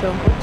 Muy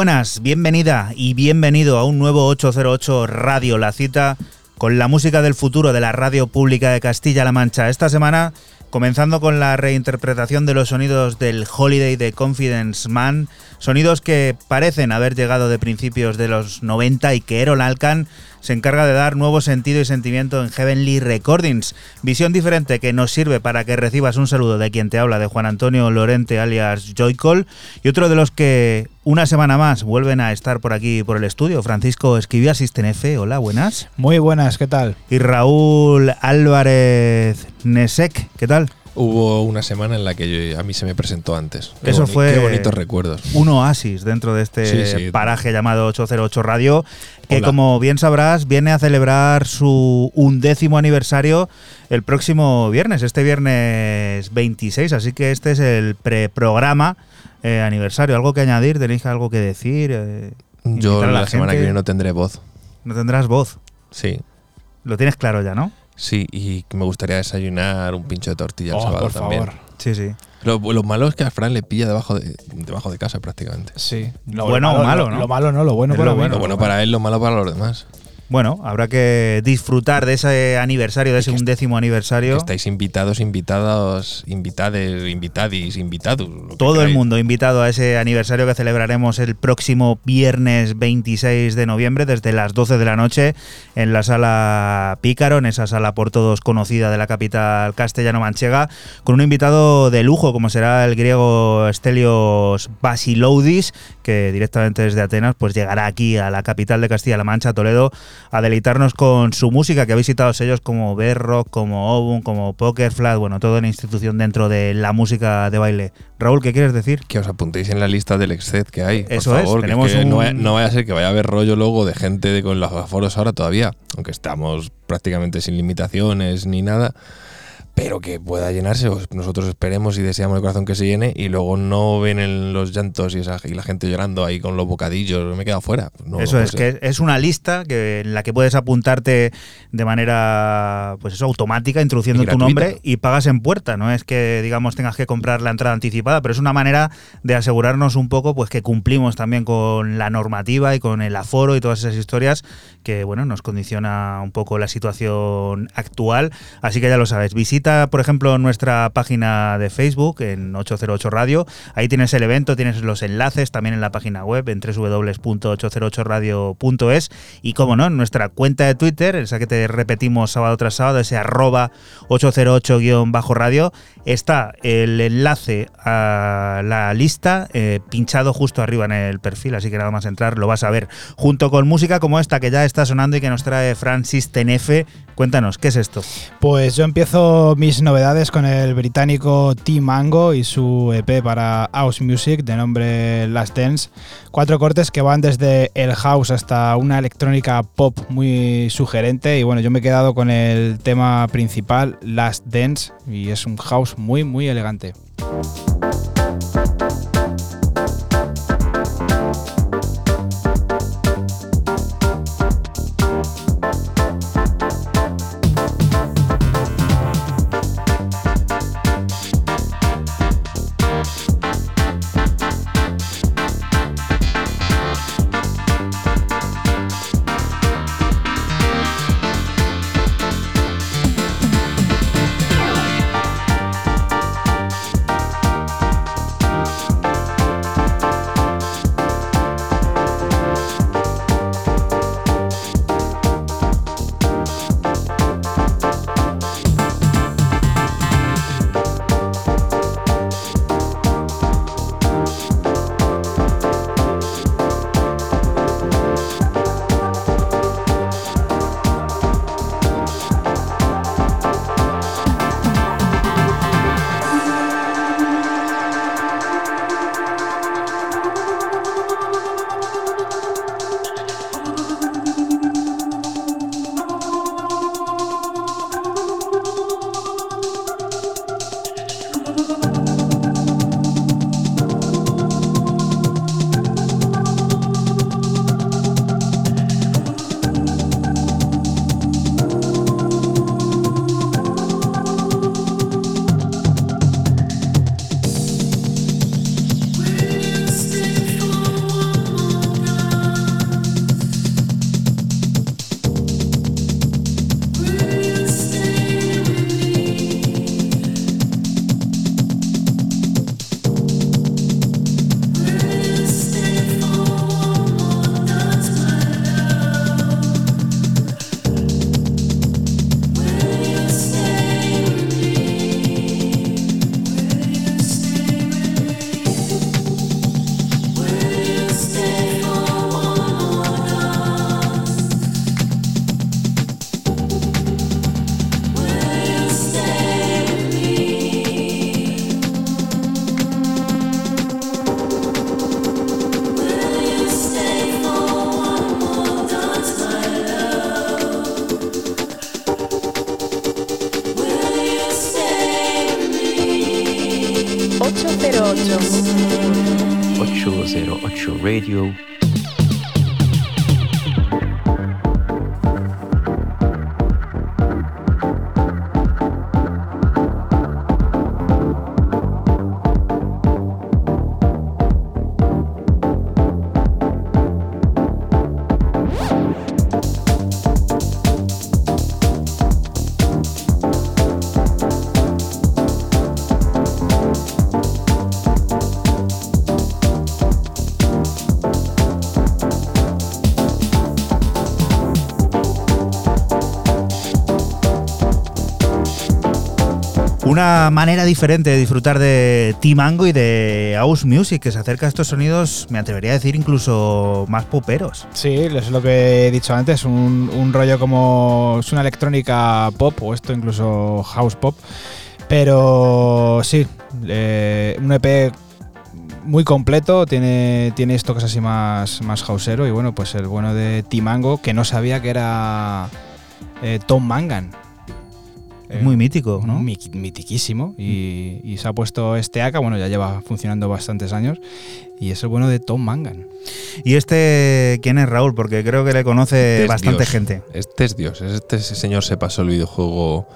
buenas, bienvenida y bienvenido a un nuevo 808 Radio, la cita con la música del futuro de la radio pública de Castilla-La Mancha. Esta semana, comenzando con la reinterpretación de los sonidos del Holiday de Confidence Man, sonidos que parecen haber llegado de principios de los 90 y que Erol Alcan se encarga de dar nuevo sentido y sentimiento en Heavenly Recordings. Visión diferente que nos sirve para que recibas un saludo de quien te habla, de Juan Antonio Lorente alias Joycol, y otro de los que una semana más vuelven a estar por aquí por el estudio. Francisco Esquivia, F. Hola, buenas. Muy buenas, ¿qué tal? Y Raúl Álvarez Nesek, ¿qué tal? Hubo una semana en la que yo- a mí se me presentó antes. Qué Eso fue- Qué bonitos recuerdos. Un oasis dentro de este Sí, sí. paraje llamado 808 Radio, que Hola. como bien sabrás, viene a celebrar su undécimo aniversario el próximo viernes, este viernes 26. Así que este es el preprograma eh, aniversario. ¿Algo que añadir? ¿Tenéis algo que decir? Eh, Yo la, semana que viene no tendré voz. No tendrás voz. Sí, Lo tienes claro ya, ¿no? Sí, y me gustaría desayunar un pincho de tortilla el Oh, sábado por también. favor. Sí, sí. Lo, lo malo es que a Fran le pilla debajo de, debajo de casa prácticamente. Sí. Lo Bueno o malo, lo- ¿no? Lo malo no, lo bueno Es para lo bueno. Lo bueno para él, lo malo para los demás. Bueno, habrá que disfrutar de ese aniversario, de ese undécimo Que aniversario. estáis invitados, invitados, invitades, invitadis, invitados. Todo el mundo invitado a ese aniversario que celebraremos el próximo viernes 26 de noviembre desde las 12 de la noche en la sala Pícaro, en esa sala por todos conocida de la capital castellano-manchega, con un invitado de lujo como será el griego Stelios Basiloudis, que directamente desde Atenas pues llegará aquí a la capital de Castilla-La Mancha, Toledo, a deleitarnos con su música, que ha visitado sellos como Berro, como Obun, como Pokerflat, bueno, toda una institución dentro de la música de baile. Raúl, ¿qué quieres decir? Que os apuntéis en la lista del Exced que hay. por Eso es, favor, que tenemos que no, vaya, un- no vaya a ser que vaya a haber rollo luego de gente de- con los aforos ahora todavía, aunque estamos prácticamente sin limitaciones ni nada, pero que pueda llenarse. os- Nosotros esperemos y deseamos de corazón que se llene y luego no ven los llantos y, esa, y la gente llorando ahí con los bocadillos. Me he quedado fuera. No, eso no es, que es una lista que, en la que puedes apuntarte de manera pues eso, automática, introduciendo tu nombre y pagas en puerta. No es que, digamos, tengas que comprar la entrada anticipada, pero es una manera de asegurarnos un poco pues que cumplimos también con la normativa y con el aforo y todas esas historias que, bueno, nos condiciona un poco la situación actual. Así que ya lo sabes. Visita, por ejemplo, nuestra página de Facebook en 808 Radio. Ahí tienes el evento, tienes los enlaces también en la página web en www.808radio.es y como no, en nuestra cuenta de Twitter, esa que te repetimos sábado tras sábado, ese arroba 808-radio, está el enlace a la lista eh, pinchado justo arriba en el perfil, así que nada más entrar lo vas a ver, junto con música como esta que ya está sonando y que nos trae Francis Tenefe. Cuéntanos, ¿qué es esto? Pues yo empiezo mis novedades con el británico T Mango y su EP para House Music de nombre Last Dance. Cuatro cortes que van desde el house hasta una electrónica pop muy sugerente. Y bueno, yo me he quedado con el tema principal, Last Dance, y es un house muy, muy elegante. Una manera diferente de disfrutar de T-Mango y de House Music, que se acerca a estos sonidos, me atrevería a decir, incluso más poperos. Sí, es lo que he dicho antes, un, un rollo como es una electrónica pop o esto incluso house pop, pero sí, eh, un EP muy completo, tiene, tiene esto que es así más, más houseero y bueno, pues el bueno de T-Mango, que no sabía que era eh, Tom Mangan. Es muy mítico, ¿no? Mi- mitiquísimo. Y, y se ha puesto este AK, bueno, ya lleva funcionando bastantes años. Y es el bueno de Tom Mangan. ¿Y este quién es Raúl? Porque creo que le conoce Este es bastante Dios. gente. Este es Dios. Este señor se pasó el videojuego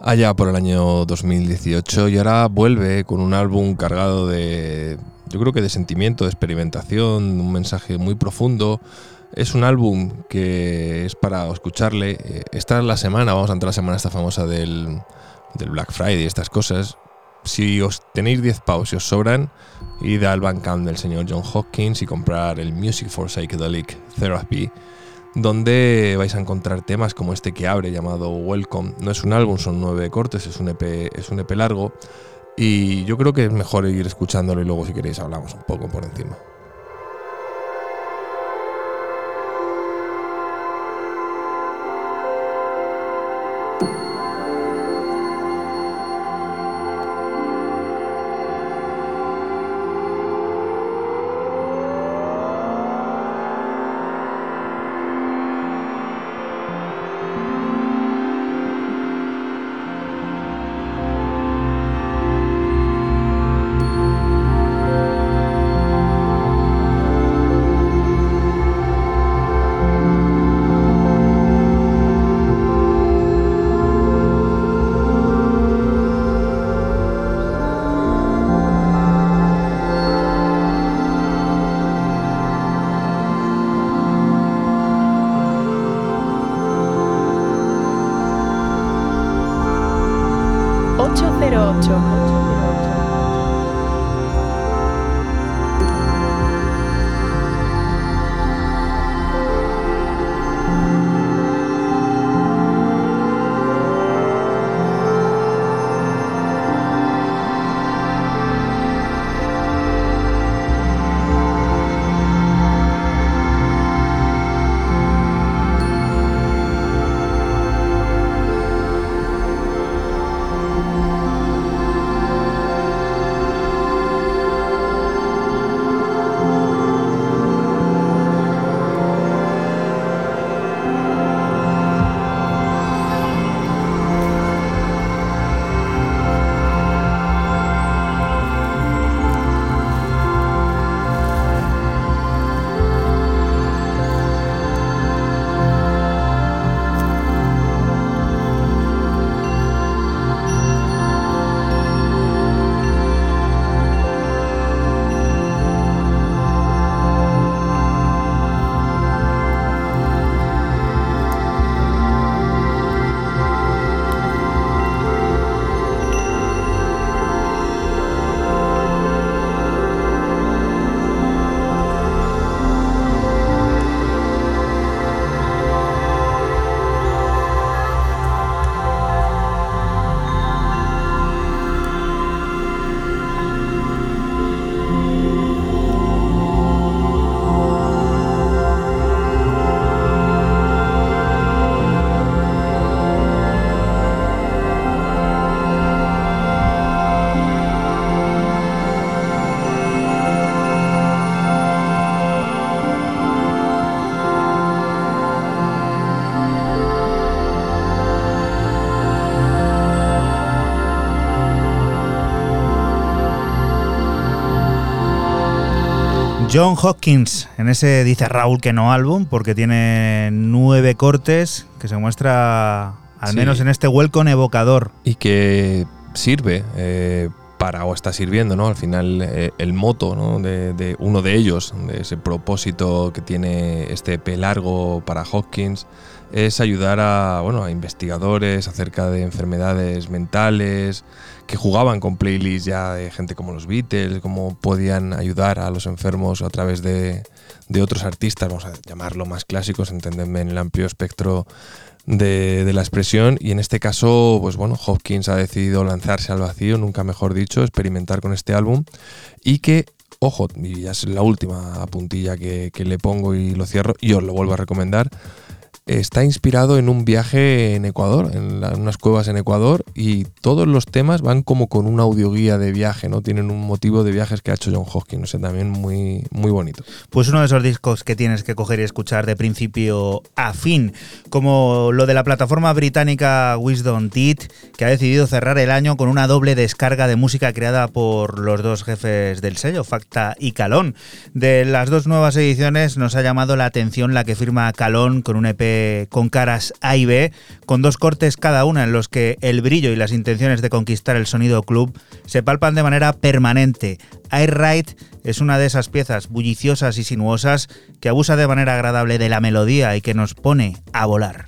allá por el año 2018 y ahora vuelve con un álbum cargado de, yo creo que de sentimiento, de experimentación, un mensaje muy profundo. Es un álbum que es para escucharle. Eh, Esta es la semana, vamos a entrar a la semana esta famosa del, Black Friday estas cosas. Si os tenéis 10 paus y os sobran, id al Bandcamp del señor John Hopkins y comprar el Music for Psychedelic Therapy donde vais a encontrar temas como este que abre llamado Welcome. No es un álbum, son nueve cortes, es un EP, es un EP largo y yo creo que es mejor ir escuchándolo y luego si queréis hablamos un poco por encima. John Hopkins, en ese dice Raúl que no álbum, porque tiene nueve cortes que se muestra, al Sí. menos en este welcome evocador. y que sirve eh, para, o está sirviendo, ¿no? Al final, eh, el moto, ¿no? De, de uno de ellos, de ese propósito que tiene este EP largo para Hopkins, es ayudar a, bueno, a investigadores acerca de enfermedades mentales, que jugaban con playlists ya de gente como los Beatles, cómo podían ayudar a los enfermos a través de, de otros artistas, vamos a llamarlo más clásicos, entendedme en el amplio espectro de, de la expresión. Y en este caso, pues bueno, Hopkins ha decidido lanzarse al vacío, nunca mejor dicho, experimentar con este álbum. Y que, ojo, y ya es la última puntilla que, que le pongo y lo cierro y os lo vuelvo a recomendar, está inspirado en un viaje en Ecuador, en unas cuevas en Ecuador y todos los temas van como con una audioguía de viaje, ¿no? Tienen un motivo de viajes que ha hecho John Hopkins, o sea, también muy, muy bonito. Pues uno de esos discos que tienes que coger y escuchar de principio a fin, como lo de la plataforma británica Wisdom Teeth, que ha decidido cerrar el año con una doble descarga de música creada por los dos jefes del sello, Facta y Calón. De las dos nuevas ediciones nos ha llamado la atención la que firma Calón con un EP con caras A y B, con dos cortes cada una en los que el brillo y las intenciones de conquistar el sonido club se palpan de manera permanente. Air Ride es una de esas piezas bulliciosas y sinuosas que abusa de manera agradable de la melodía y que nos pone a volar.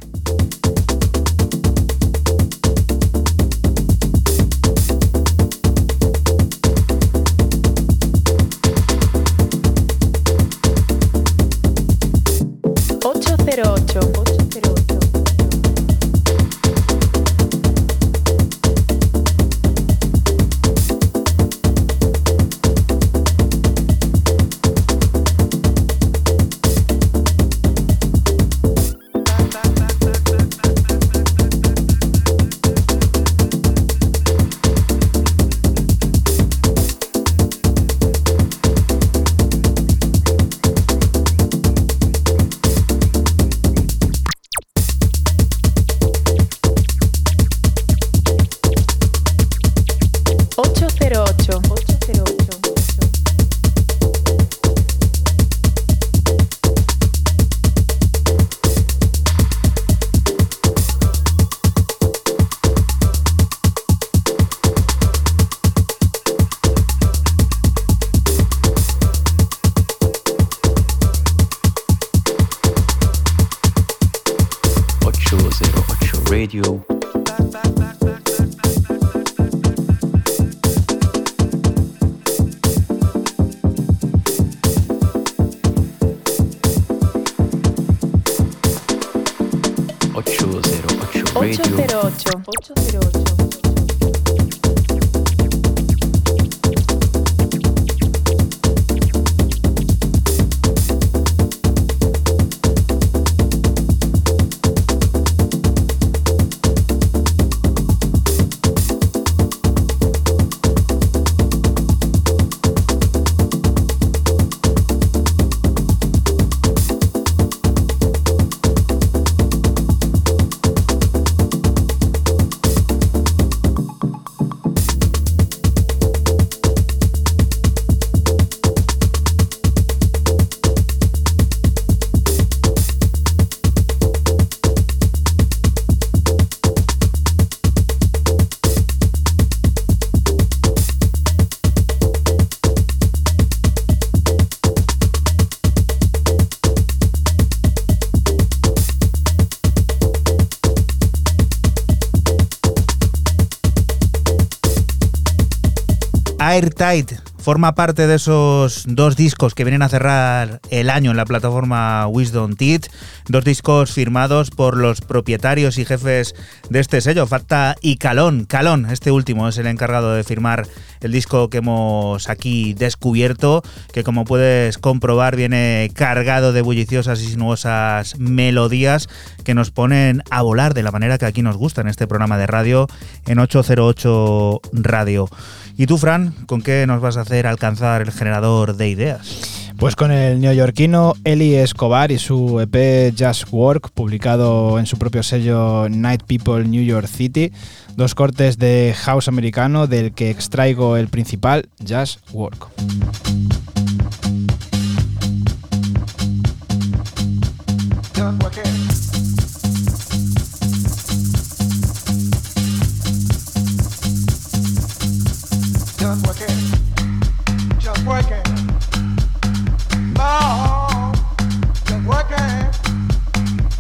Airtight forma parte de esos dos discos que vienen a cerrar el año en la plataforma Wisdom Teeth, dos discos firmados por los propietarios y jefes de este sello, Facta y Calón. Calón, este último, es el encargado de firmar el disco que hemos aquí descubierto, que como puedes comprobar viene cargado de bulliciosas y sinuosas melodías que nos ponen a volar de la manera que aquí nos gusta en este programa de radio en 808 Radio. ¿Y tú, Fran, con qué nos vas a hacer alcanzar el generador de ideas? Pues con el neoyorquino Eli Escobar y su EP Just Work, publicado en su propio sello Night People New York City, dos cortes de house americano del que extraigo el principal, Just Work. Work Just work it. Just work it. No. Just work it.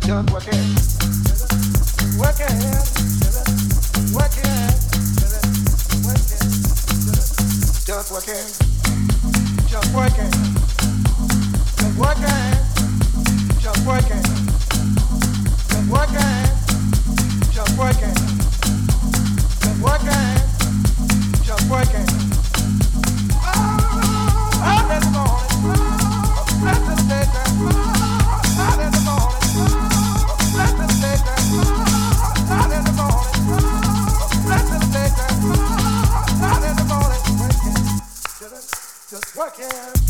Just work it. Just work it. Just work it. Just work it. Just work it. Just work it. Just work it. Just work it. Just work it. Just work it just working.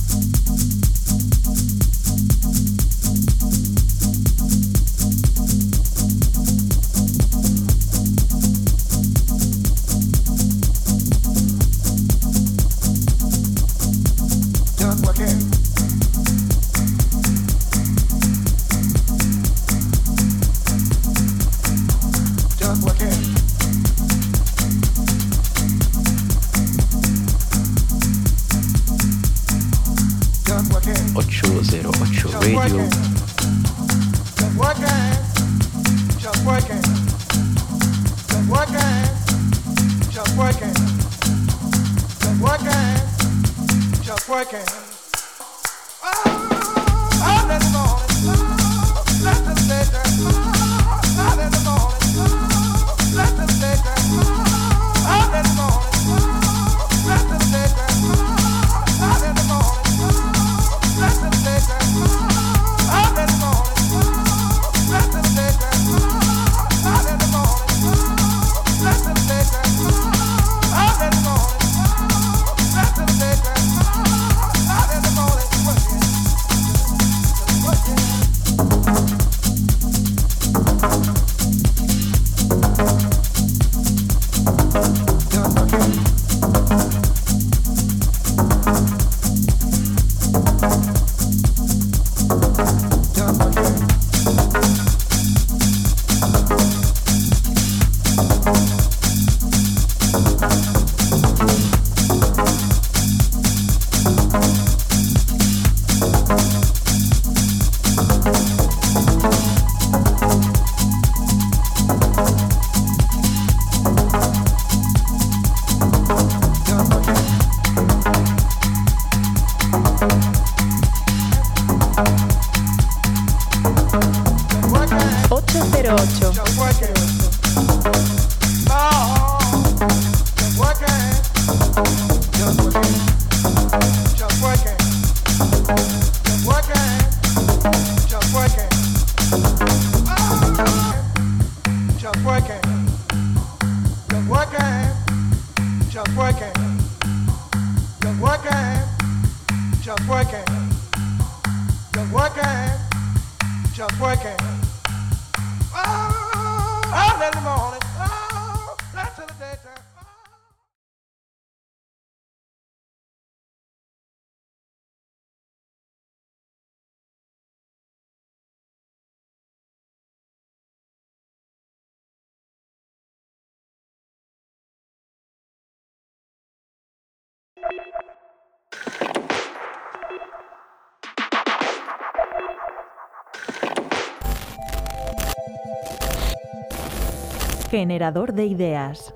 Generador de ideas.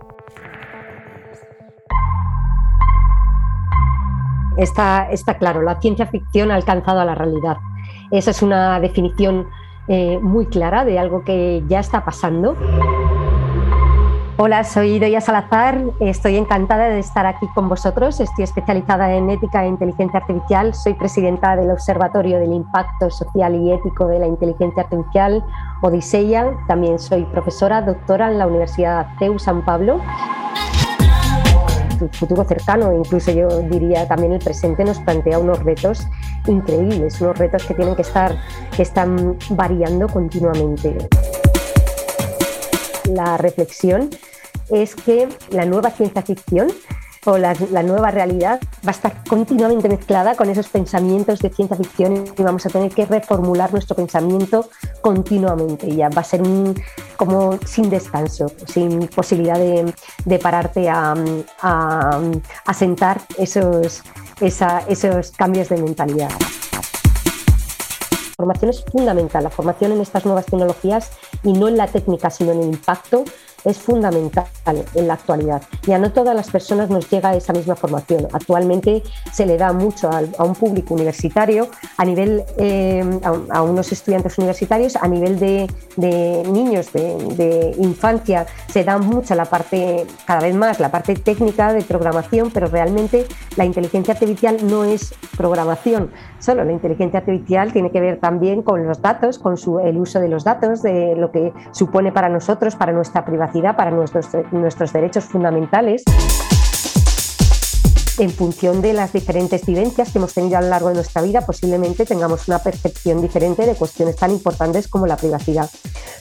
Está, está claro, la ciencia ficción ha alcanzado a la realidad. Esa es una definición eh, muy clara de algo que ya está pasando. Hola, soy Doya Salazar, estoy encantada de estar aquí con vosotros, estoy especializada en ética e inteligencia artificial, soy presidenta del Observatorio del Impacto Social y Ético de la Inteligencia Artificial, Odiseya, también soy profesora, doctora en la Universidad CEU San Pablo. El futuro cercano, incluso yo diría también el presente, nos plantea unos retos increíbles, unos retos que tienen que estar, que están variando continuamente. La reflexión es que la nueva ciencia ficción o la, nueva realidad va a estar continuamente mezclada con esos pensamientos de ciencia ficción y vamos a tener que reformular nuestro pensamiento continuamente. Ya va a ser como sin descanso, sin posibilidad de, pararte a, a, sentar esos, esos cambios de mentalidad. La formación es fundamental, la formación en estas nuevas tecnologías y no en la técnica, sino en el impacto, es fundamental en la actualidad. Y a no todas las personas nos llega esa misma formación. Actualmente se le da mucho a, un público universitario, a nivel eh, a, unos estudiantes universitarios, a nivel de, niños de, infancia, se da mucho la parte, cada vez más, la parte técnica de programación, pero realmente la inteligencia artificial no es programación solo. La inteligencia artificial tiene que ver también con los datos, con su, el uso de los datos, de lo que supone para nosotros, para nuestra privacidad, para nuestros, nuestros derechos fundamentales en función de las diferentes vivencias que hemos tenido a lo largo de nuestra vida, posiblemente tengamos una percepción diferente de cuestiones tan importantes como la privacidad.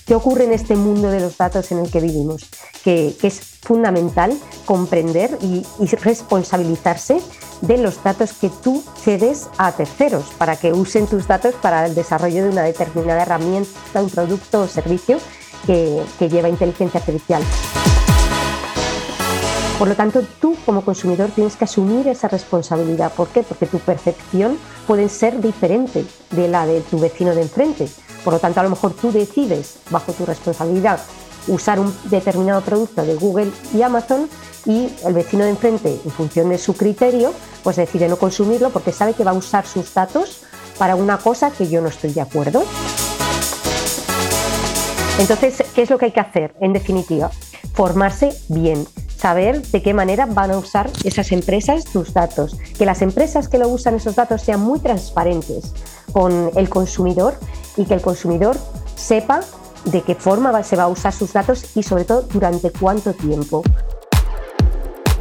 ¿Qué ocurre en este mundo de los datos en el que vivimos? Que, es fundamental comprender y, y responsabilizarse de los datos que tú cedes a terceros para que usen tus datos para el desarrollo de una determinada herramienta, un producto o servicio que, lleva inteligencia artificial. Por lo tanto, tú como consumidor tienes que asumir esa responsabilidad. ¿Por qué? Porque tu percepción puede ser diferente de la de tu vecino de enfrente. Por lo tanto, a lo mejor tú decides, bajo tu responsabilidad, usar un determinado producto de Google y Amazon y el vecino de enfrente, en función de su criterio, pues decide no consumirlo porque sabe que va a usar sus datos para una cosa que yo no estoy de acuerdo. Entonces, ¿qué es lo que hay que hacer? En definitiva, formarse bien, saber de qué manera van a usar esas empresas tus datos, que las empresas que lo usan esos datos sean muy transparentes con el consumidor y que el consumidor sepa de qué forma se va a usar sus datos y sobre todo durante cuánto tiempo.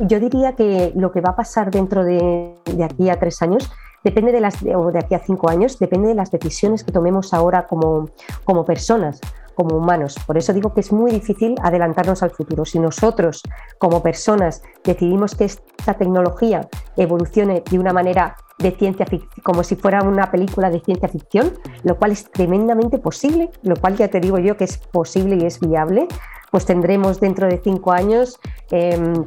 Yo diría que lo que va a pasar dentro de, aquí a tres años depende de las, o de aquí a cinco años, depende de las decisiones que tomemos ahora como, como personas como humanos. Por eso digo que es muy difícil adelantarnos al futuro. Si nosotros, como personas, decidimos que esta tecnología evolucione de una manera de ciencia ficción, como si fuera una película de ciencia ficción, lo cual es tremendamente posible, lo cual ya te digo yo que es posible y es viable, pues tendremos dentro de cinco años em,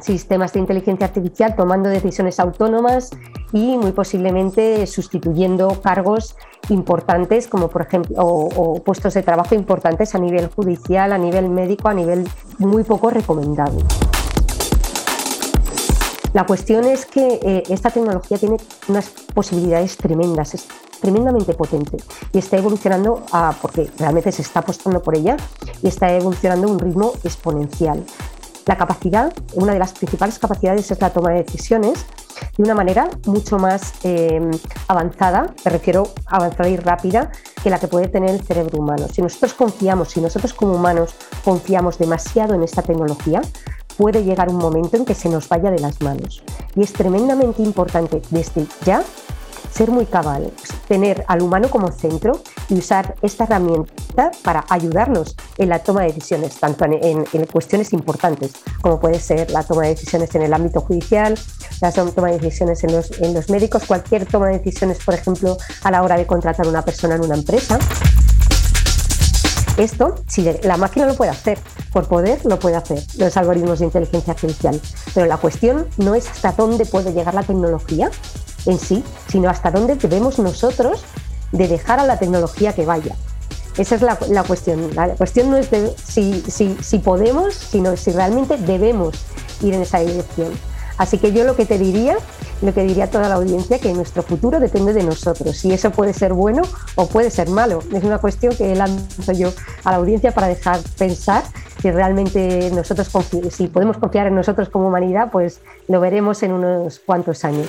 sistemas de inteligencia artificial tomando decisiones autónomas y muy posiblemente sustituyendo cargos importantes como por ejemplo puestos de trabajo importantes a nivel judicial, a nivel médico, a nivel muy poco recomendado. La cuestión es que eh, esta tecnología tiene unas posibilidades tremendas, es tremendamente potente y está evolucionando, a, porque realmente se está apostando por ella, y está evolucionando a un ritmo exponencial. La capacidad, una de las principales capacidades es la toma de decisiones de una manera mucho más eh, avanzada, me refiero avanzada y rápida, que la que puede tener el cerebro humano. Si nosotros confiamos, si nosotros como humanos confiamos demasiado en esta tecnología, puede llegar un momento en que se nos vaya de las manos. Y es tremendamente importante desde ya ser muy cabal, tener al humano como centro y usar esta herramienta para ayudarnos en la toma de decisiones, tanto en, cuestiones importantes como puede ser la toma de decisiones en el ámbito judicial, la toma de decisiones en los, en los médicos, cualquier toma de decisiones, por ejemplo, a la hora de contratar a una persona en una empresa. Esto, si la máquina lo puede hacer, por poder lo puede hacer, los algoritmos de inteligencia artificial. Pero la cuestión no es hasta dónde puede llegar la tecnología, en sí, sino hasta dónde debemos nosotros de dejar a la tecnología que vaya. Esa es la, cuestión. La cuestión no es de si, si podemos, sino si realmente debemos ir en esa dirección. Así que yo lo que te diría, lo que diría a toda la audiencia, que nuestro futuro depende de nosotros. Y eso puede ser bueno o puede ser malo. Es una cuestión que lanzo yo a la audiencia para dejar pensar si realmente nosotros si podemos confiar en nosotros como humanidad, pues lo veremos en unos cuantos años.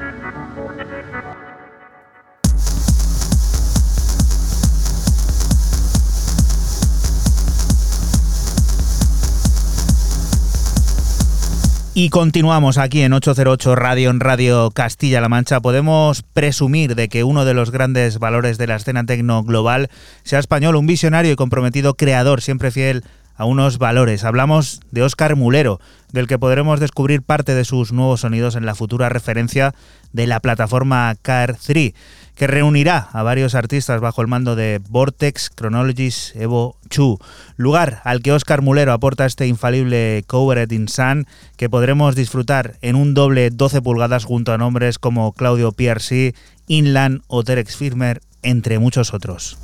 Y continuamos aquí en 808 Radio, en Radio Castilla-La Mancha. Podemos presumir de que uno de los grandes valores de la escena tecno global sea español, un visionario y comprometido creador, siempre fiel a unos valores. Hablamos de Óscar Mulero, del que podremos descubrir parte de sus nuevos sonidos en la futura referencia de la plataforma KR3, que reunirá a varios artistas bajo el mando de Vortex Chronologies Evo Chu, lugar al que Oscar Mulero aporta este infalible Covered in Sun que podremos disfrutar en un doble 12 pulgadas junto a nombres como Claudio PRC, Inland o Terex Firmer, entre muchos otros.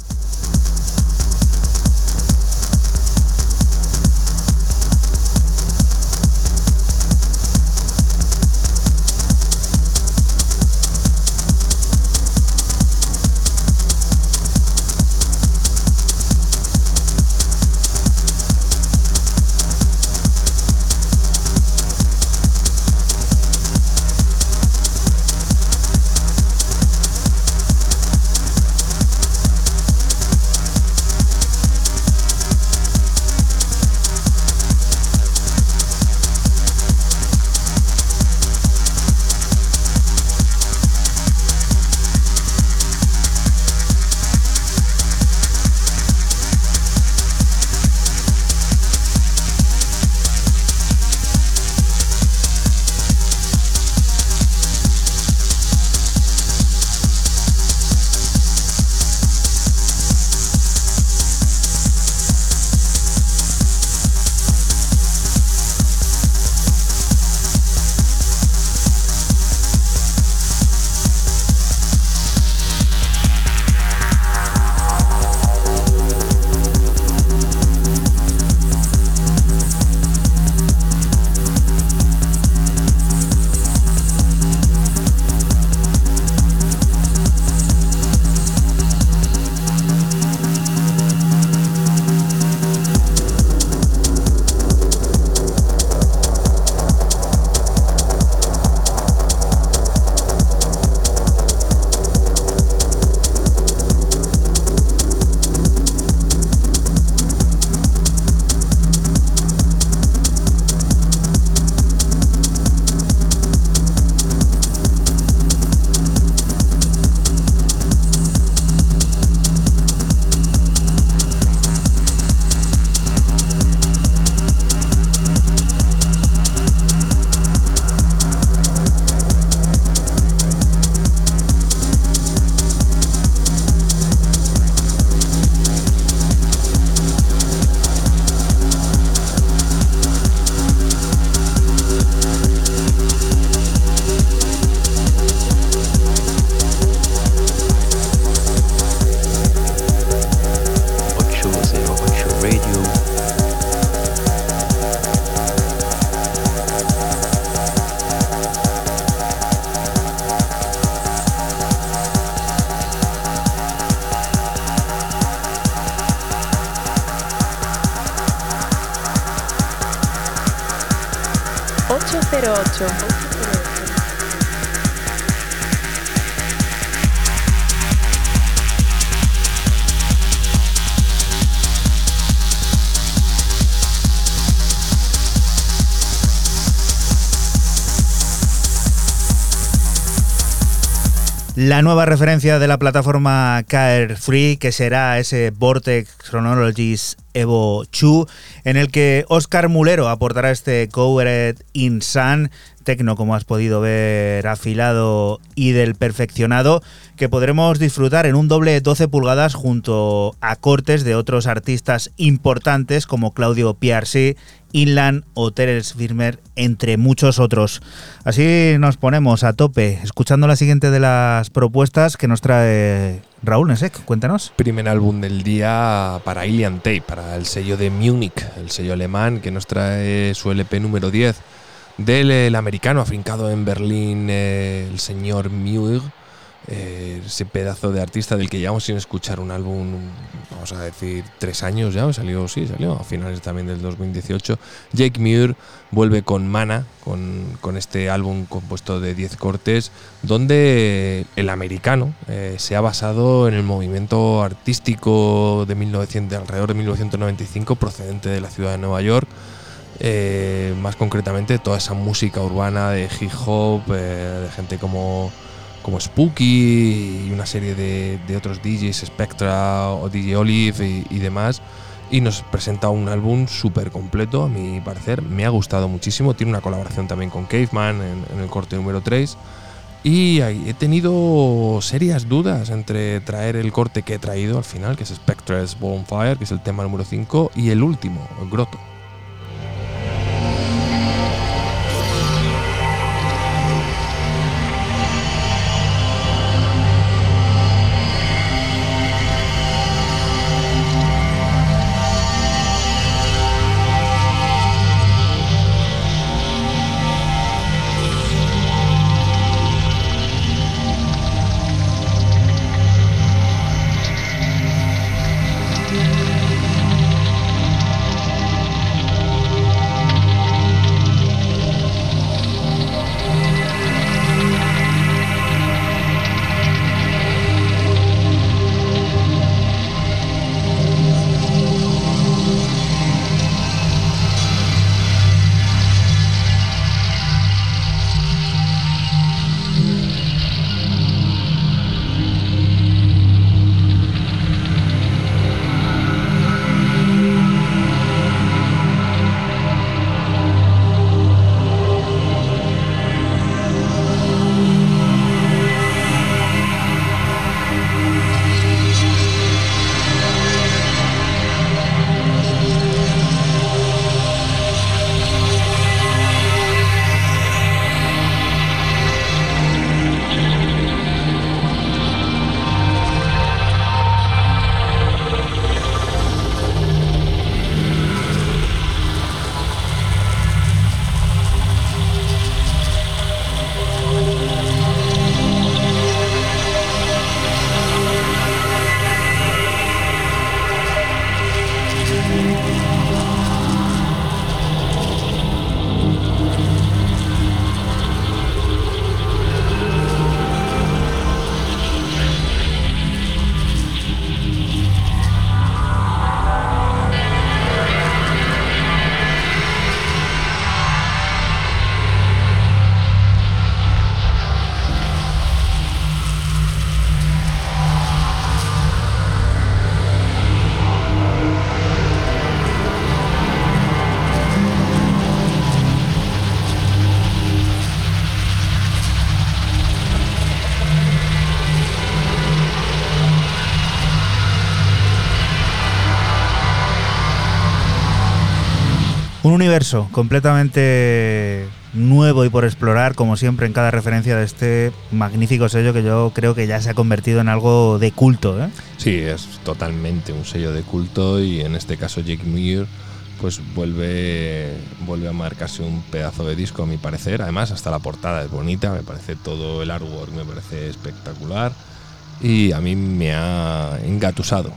La nueva referencia de la plataforma KR Free, que será ese Vortex Chronologies Evo 2, en el que Oscar Mulero aportará este Covered in Sun, tecno como has podido ver afilado y del perfeccionado, que podremos disfrutar en un doble 12 pulgadas junto a cortes de otros artistas importantes como Claudio PRC, Inland o Firmer, entre muchos otros. Así nos ponemos a tope, escuchando la siguiente de las propuestas que nos trae Raúl Nesek. Cuéntanos. Primer álbum del día para Ilian Tape, para el sello de Múnich, el sello alemán que nos trae su LP número 10 del el americano afincado en Berlín, eh, el señor Muir. Eh, ese pedazo de artista del que llevamos sin escuchar un álbum, vamos a decir, tres años ya, salió, sí, salió a finales también del 2018. Jake Muir vuelve con Mana, con, con este álbum compuesto de 10 cortes, donde el americano eh, se ha basado en el movimiento artístico de, 1900, de alrededor de 1995 procedente de la ciudad de Nueva York. Eh, más concretamente toda esa música urbana de hip hop, de gente como, como Spooky y una serie de, otros DJs, Spectra o DJ Olive y, demás, y nos presenta un álbum súper completo, a mi parecer. Me ha gustado muchísimo. Tiene una colaboración también con Caveman en, el corte número 3. Y he tenido serias dudas entre traer el corte que he traído al final, que es Spectre's Bonfire, que es el tema número 5, y el último, el Grotto. Universo completamente nuevo y por explorar, como siempre en cada referencia de este magnífico sello que yo creo que ya se ha convertido en algo de culto. ¿eh? Sí, es totalmente un sello de culto y en este caso Jake Muir pues vuelve, vuelve a marcarse un pedazo de disco a mi parecer. Además hasta la portada es bonita, me parece todo el artwork me parece espectacular y a mí me ha engatusado.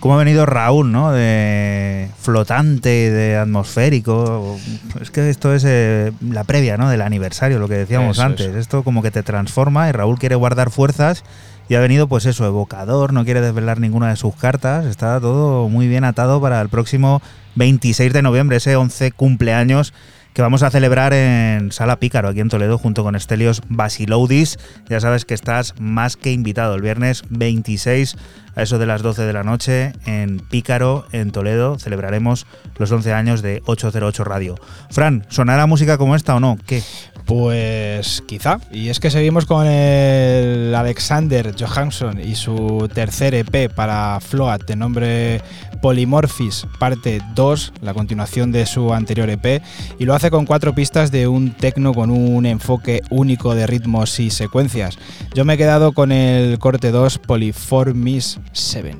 ¿Cómo ha venido Raúl, ¿no? De flotante, de atmosférico. Es que esto es eh, la previa, ¿no? Del aniversario, lo que decíamos Eso, antes. eso. Esto como que te transforma y Raúl quiere guardar fuerzas y ha venido, pues eso, evocador, no quiere desvelar ninguna de sus cartas. Está todo muy bien atado para el próximo 26 de noviembre, ese 11 cumpleaños que vamos a celebrar en Sala Pícaro, aquí en Toledo, junto con Estelios Basiloudis. Ya sabes que estás más que invitado el viernes 26 a eso de las 12 de la noche en Pícaro, en Toledo. Celebraremos los 11 años de 808 Radio. Fran, ¿sonará música como esta o no? ¿Qué? Pues quizá. Y es que seguimos con el Alexander Johansson y su tercer EP para Float de nombre Polymorphis, parte 2, la continuación de su anterior EP, y lo hace con cuatro pistas de un techno con un enfoque único de ritmos y secuencias. Yo me he quedado con el corte 2 Polyformis 7.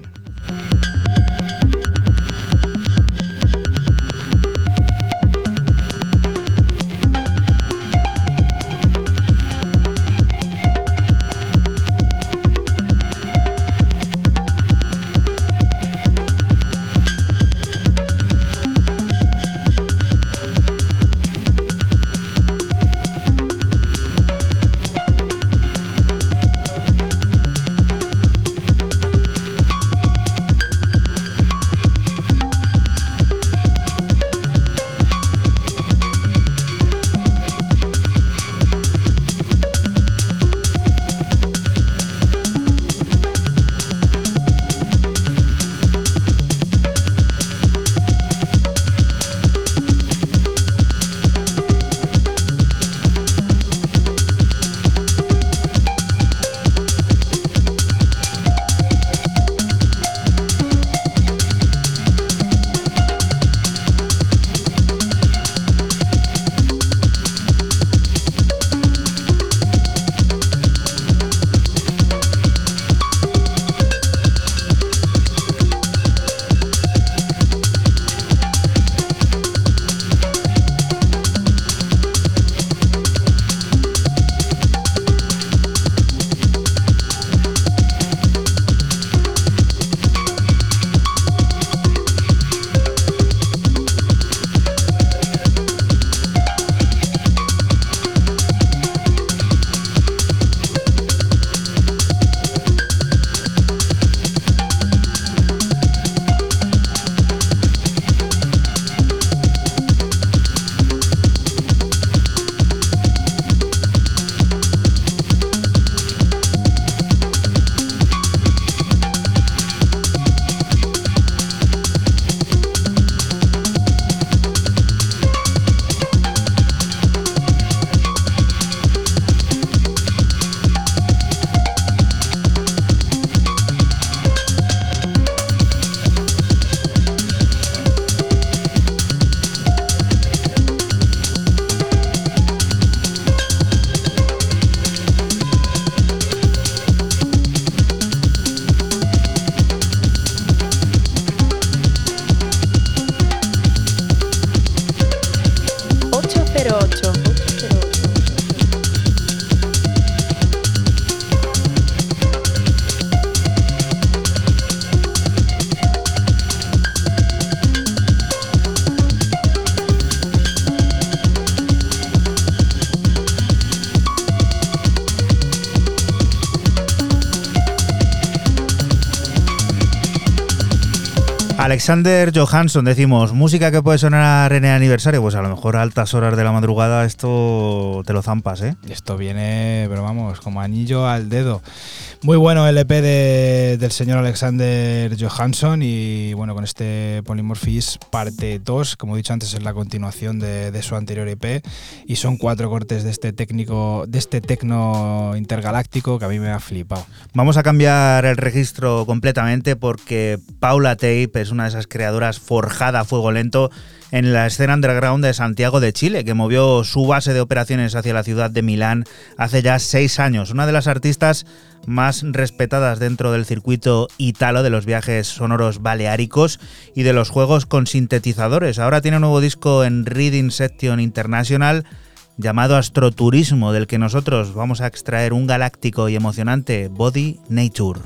Alexander Johansson, decimos, música que puede sonar en el aniversario, pues a lo mejor a altas horas de la madrugada esto te lo zampas, ¿eh? Esto viene, pero vamos, como anillo al dedo. Muy bueno el EP de- del señor Alexander Johansson y bueno, con este Polymorphis parte 2, como he dicho antes, es la continuación de, de su anterior EP y son cuatro cortes de este técnico, de este tecno intergaláctico que a mí me ha flipado. Vamos a cambiar el registro completamente porque Paula Tape es una de esas creadoras forjada a fuego lento en la escena underground de Santiago de Chile, que movió su base de operaciones hacia la ciudad de Milán hace ya seis años. Una de las artistas más respetadas dentro del circuito italo de los viajes sonoros baleáricos y de los juegos con sintetizadores. Ahora tiene un nuevo disco en Reading Section International llamado Astroturismo, del que nosotros vamos a extraer un galáctico y emocionante Body Nature.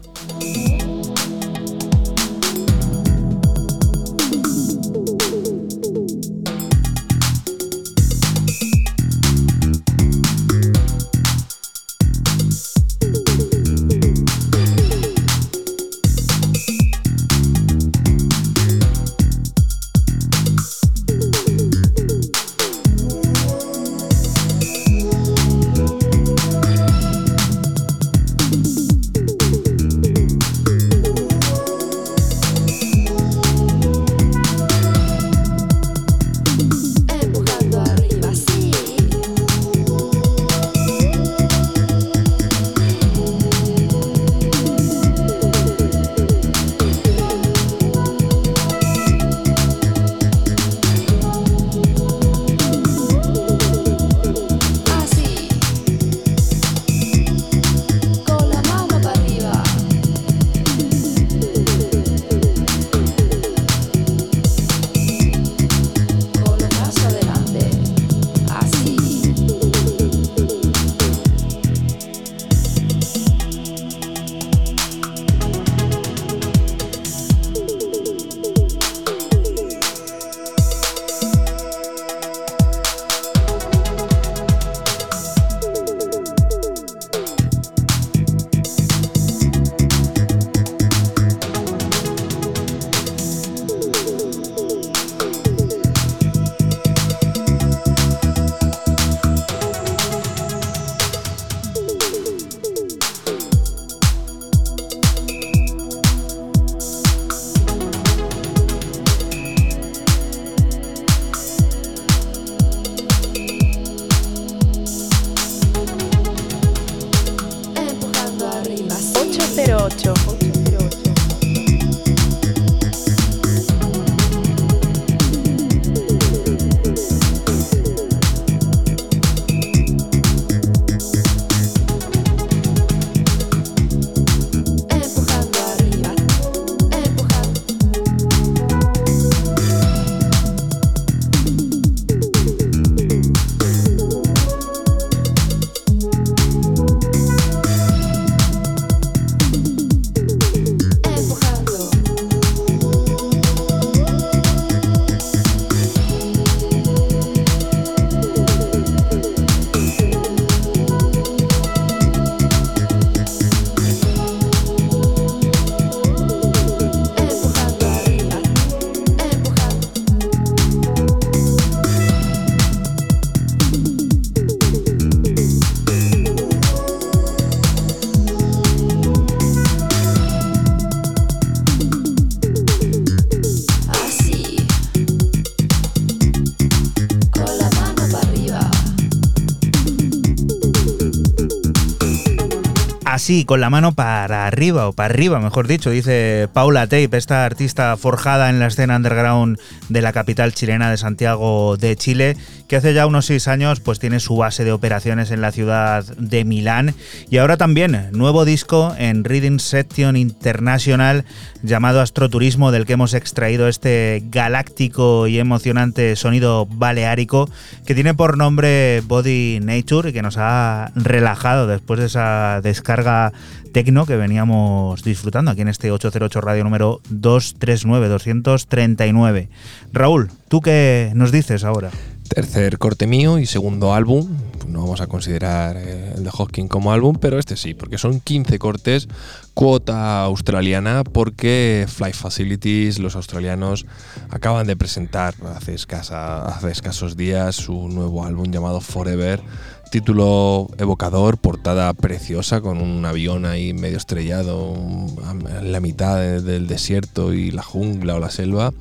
Así, con la mano para arriba, o para arriba, mejor dicho, dice Paula Tape, esta artista forjada en la escena underground de la capital chilena de Santiago de Chile, que hace ya unos seis años pues tiene su base de operaciones en la ciudad de Milán y ahora también nuevo disco en Reading Section International llamado Astroturismo, del que hemos extraído este galáctico y emocionante sonido baleárico que tiene por nombre Body Nature y que nos ha relajado después de esa descarga tecno que veníamos disfrutando aquí en este 808 radio número 239, 239. Raúl, ¿tú qué nos dices ahora? Tercer corte mío y segundo álbum. No vamos a considerar eh, el de Hawking como álbum, pero este sí, porque son 15 cortes, cuota australiana, porque Fly Facilities, los australianos, acaban de presentar hace, escasos días su nuevo álbum llamado Forever. Título evocador, portada preciosa con un avión ahí medio estrellado un- en la mitad de- del desierto y la jungla o la selva.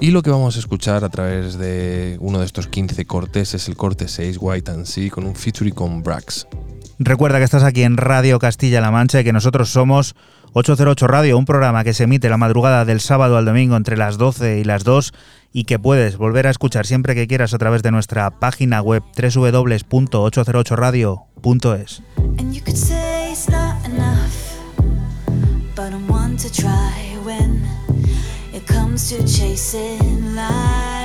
Y lo que vamos a escuchar a través de uno de estos 15 cortes es el corte 6, White and Sea, con un featuring con Brax. Recuerda que estás aquí en Radio Castilla-La Mancha y que nosotros somos 808 Radio, un programa que se emite la madrugada del sábado al domingo entre las 12 y las 2 y que puedes volver a escuchar siempre que quieras a través de nuestra página web www.808radio.es. comes to chasing light.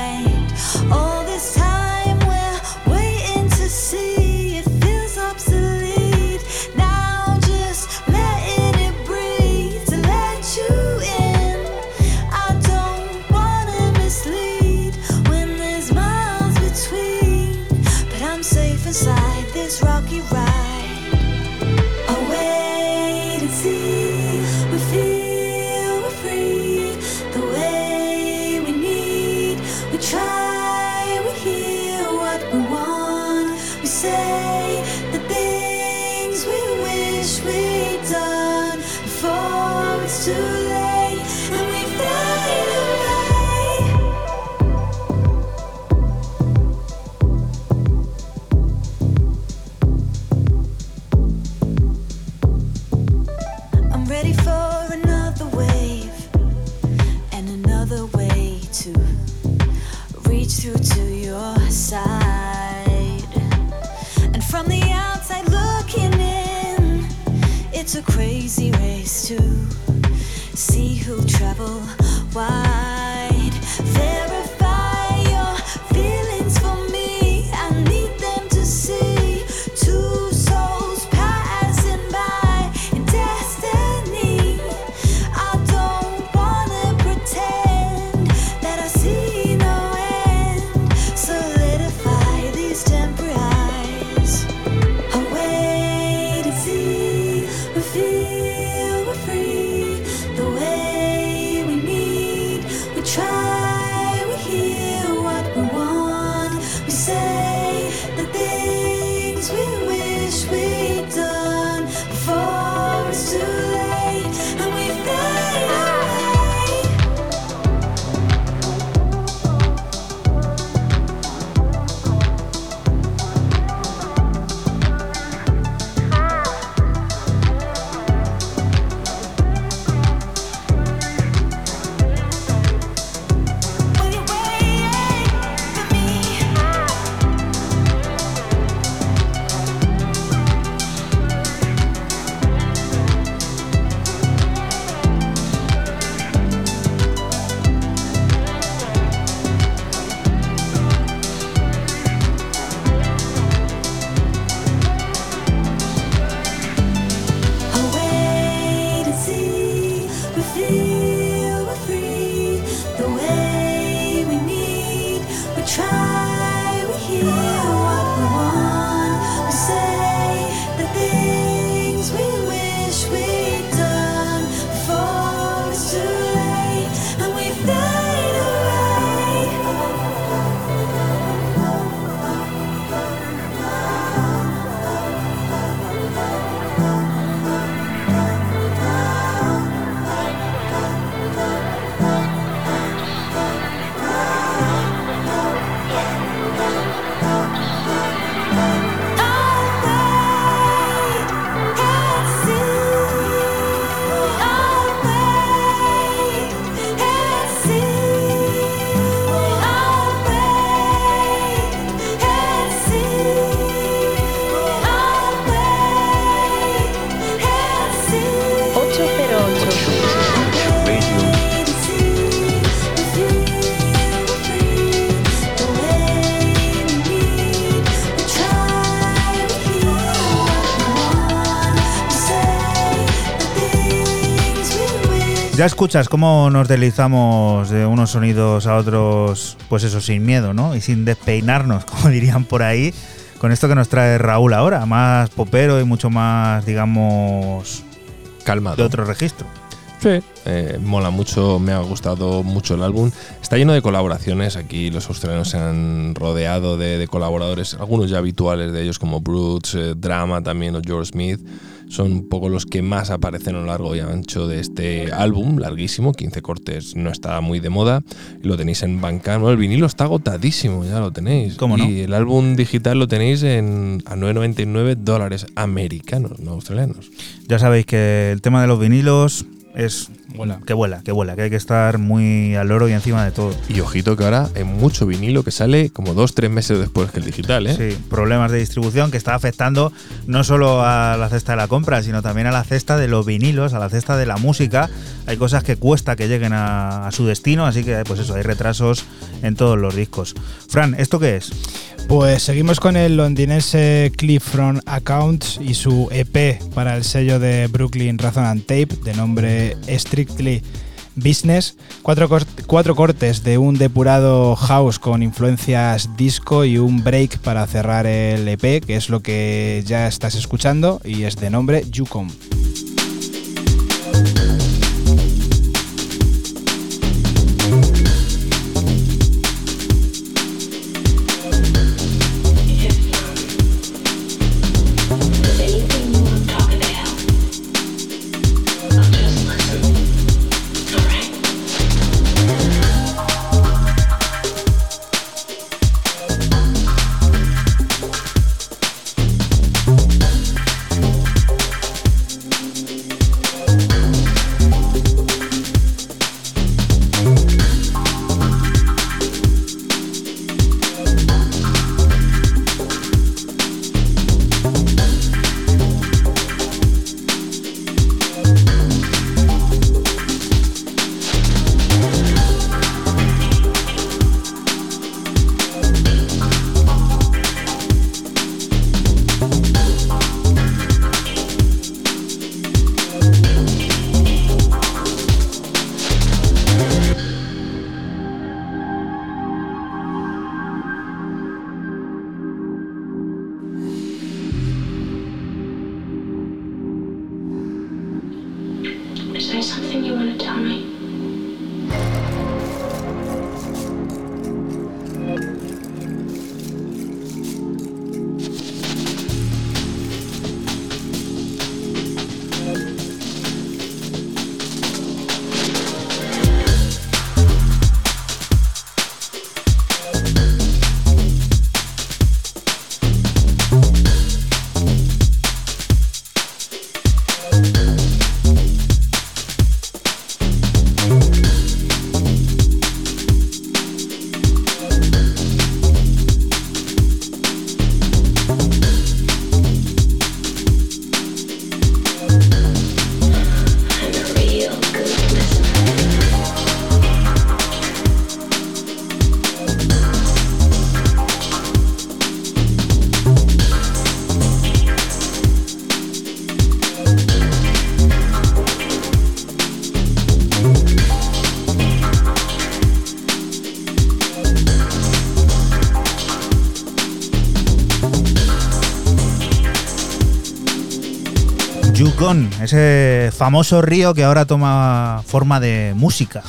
Ya escuchas cómo nos deslizamos de unos sonidos a otros, pues eso, sin miedo, ¿no? Y sin despeinarnos, como dirían por ahí, con esto que nos trae Raúl ahora, más popero y mucho más, digamos, Calmado. de otro registro. Sí. Eh, mola mucho, me ha gustado mucho el álbum. Está lleno de colaboraciones. Aquí los australianos se han rodeado de, de colaboradores, algunos ya habituales de ellos, como Brutes, eh, Drama también o George Smith. Son un poco los que más aparecen a lo largo y ancho de este álbum, larguísimo, 15 cortes, no está muy de moda. Lo tenéis en Bandcamp. Bueno, el vinilo está agotadísimo, ya lo tenéis. ¿Cómo no? Y el álbum digital lo tenéis en, a 9,99 dólares americanos, no australianos. Ya sabéis que el tema de los vinilos es que vuela, que vuela, que hay que estar muy al loro y encima de todo. Y ojito que ahora hay mucho vinilo que sale como dos, tres meses después que el digital, ¿eh? Sí, problemas de distribución que está afectando no solo a la cesta de la compra, sino también a la cesta de los vinilos, a la cesta de la música. Hay cosas que cuesta que lleguen a, a su destino, así que pues eso, hay retrasos en todos los discos. Fran, ¿esto qué es? Pues seguimos con el londinense Cliffron Accounts y su EP para el sello de Brooklyn Razon Tape de nombre Strictly Business. Cuatro, cuatro cortes de un depurado house con influencias disco y un break para cerrar el EP, que es lo que ya estás escuchando y es de nombre Yukon. Ese famoso río que ahora toma forma de música.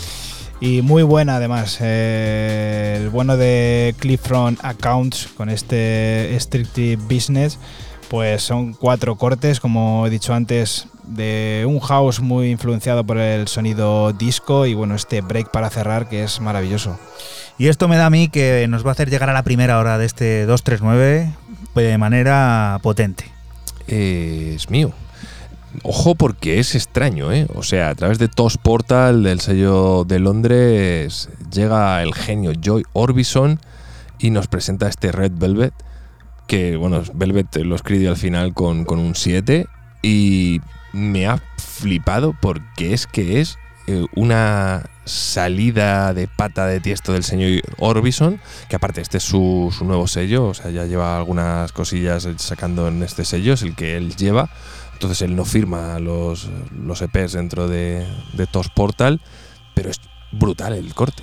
Y muy buena además. eh, el bueno de Cliffron Accounts con este Strictly Business. Pues son cuatro cortes, como he dicho antes, de un house muy influenciado por el sonido disco y bueno, este break para cerrar que es maravilloso. Y esto me da a mí que nos va a hacer llegar a la primera hora de este 239 de manera potente. Es mío. Ojo porque es extraño, ¿eh? O sea, a través de TOS Portal del sello de Londres llega el genio Joy Orbison y nos presenta este Red Velvet, que bueno, Velvet lo escribió al final con, con un 7 y me ha flipado porque es que es eh, una salida de pata de tiesto del señor Orbison, que aparte este es su, su nuevo sello, o sea, ya lleva algunas cosillas sacando en este sello, es el que él lleva Entonces él no firma los, los EPs dentro de, de TOS Portal, pero es brutal el corte.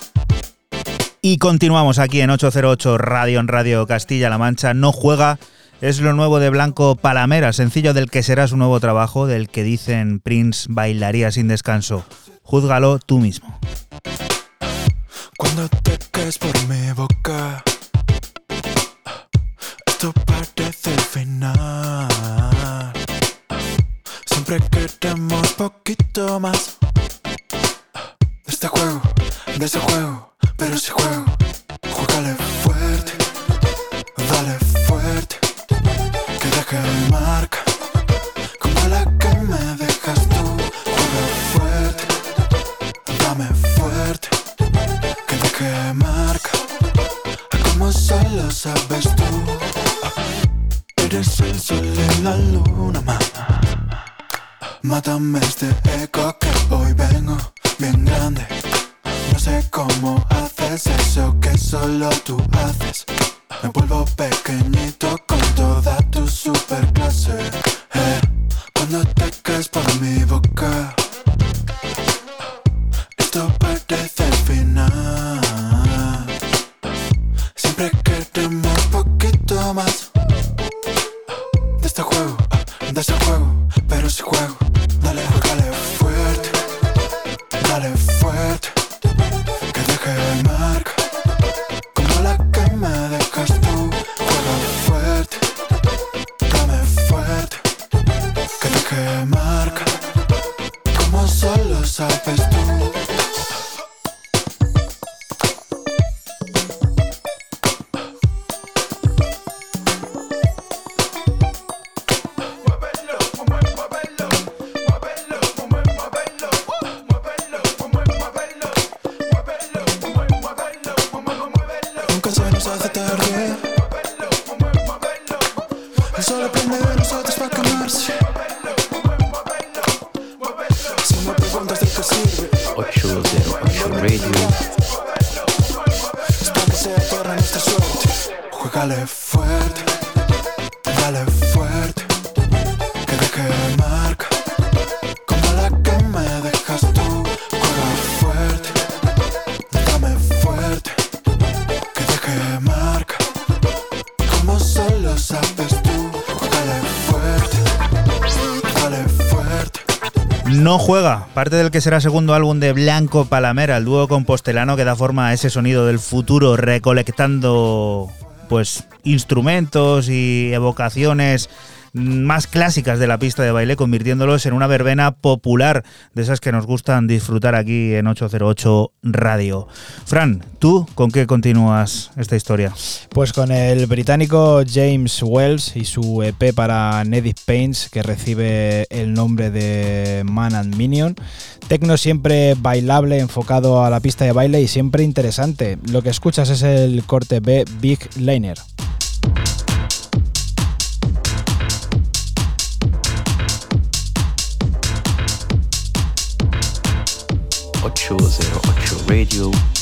Y continuamos aquí en 808 Radio en Radio Castilla-La Mancha. No juega es lo nuevo de Blanco Palamera, sencillo del que será su nuevo trabajo, del que dicen Prince bailaría sin descanso. Júzgalo tú mismo. Cuando te caes por mi boca, que será segundo álbum de Blanco Palamera, el dúo compostelano que da forma a ese sonido del futuro, recolectando pues instrumentos y evocaciones más clásicas de la pista de baile, convirtiéndolos en una verbena popular de esas que nos gustan disfrutar aquí en 808 Radio. Fran, ¿tú con qué continúas esta historia? Pues con el británico James Wells y su EP para Neddy Paints, que recibe el nombre de Man and Minion. Tecno siempre bailable, enfocado a la pista de baile y siempre interesante. Lo que escuchas es el corte B Big Liner. 808 Radio. Radio.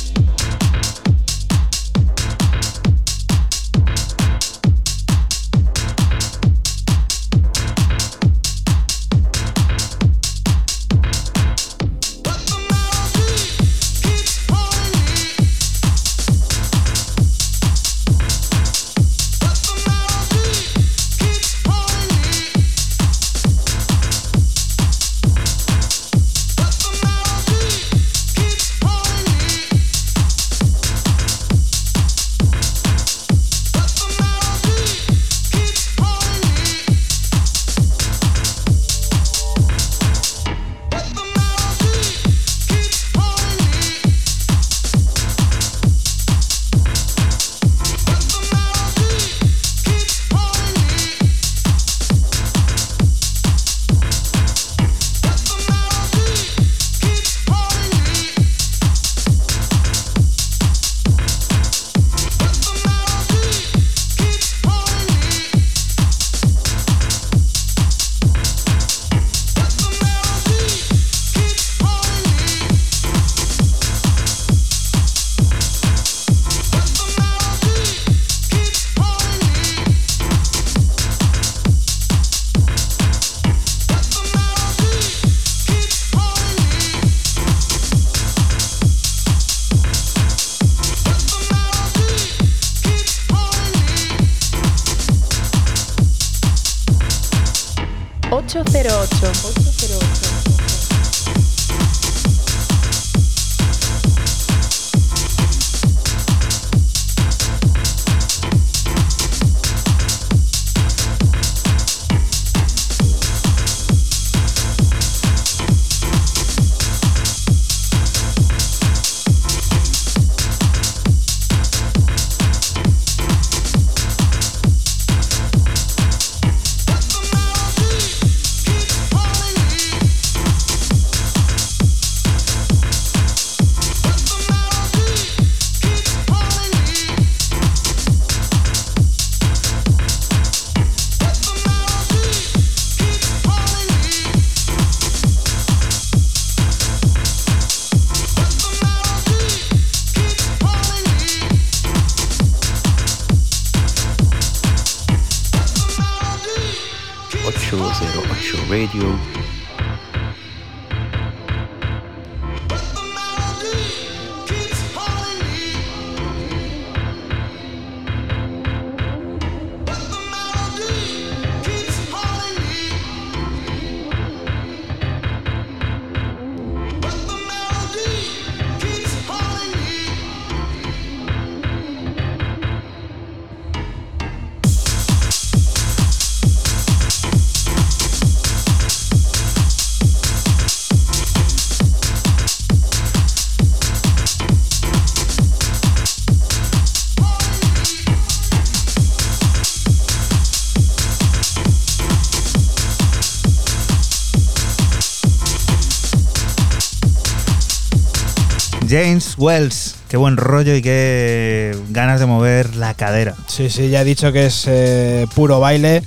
James Wells, qué buen rollo y qué ganas de mover la cadera. Sí, sí, ya he dicho que es eh, puro baile.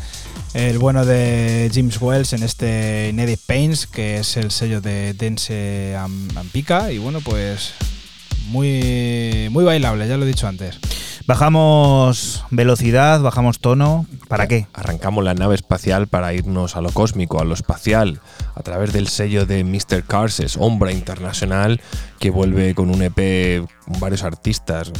El bueno de James Wells en este Neddy Paints, que es el sello de Am- Ampica. Y bueno, pues muy, muy bailable, ya lo he dicho antes. Bajamos velocidad, bajamos tono. ¿Para qué? Arrancamos la nave espacial para irnos a lo cósmico, a lo espacial, a través del sello de Mr. Carses, Ombra Internacional, que vuelve con un EP con varios artistas,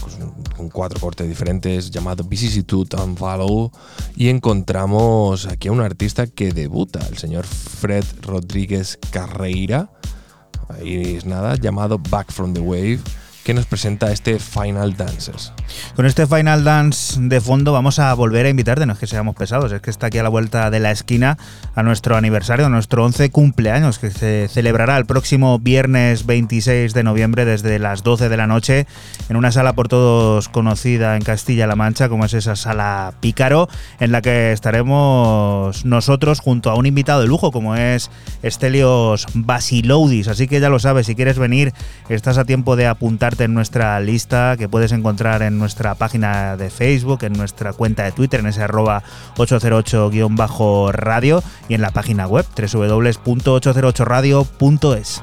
con cuatro cortes diferentes, llamado Vicissitude and Follow. Y encontramos aquí a un artista que debuta, el señor Fred Rodríguez Carreira. Es nada, llamado Back from the Wave que nos presenta este Final Dances. Con este Final Dance de fondo vamos a volver a invitarte, no es que seamos pesados, es que está aquí a la vuelta de la esquina a nuestro aniversario, a nuestro 11 cumpleaños, que se celebrará el próximo viernes 26 de noviembre desde las 12 de la noche en una sala por todos conocida en Castilla-La Mancha, como es esa sala Pícaro, en la que estaremos nosotros junto a un invitado de lujo como es Estelios Basiloudis. Así que ya lo sabes, si quieres venir, estás a tiempo de apuntar en nuestra lista que puedes encontrar en nuestra página de Facebook, en nuestra cuenta de Twitter, en ese arroba 808-radio y en la página web www.808radio.es.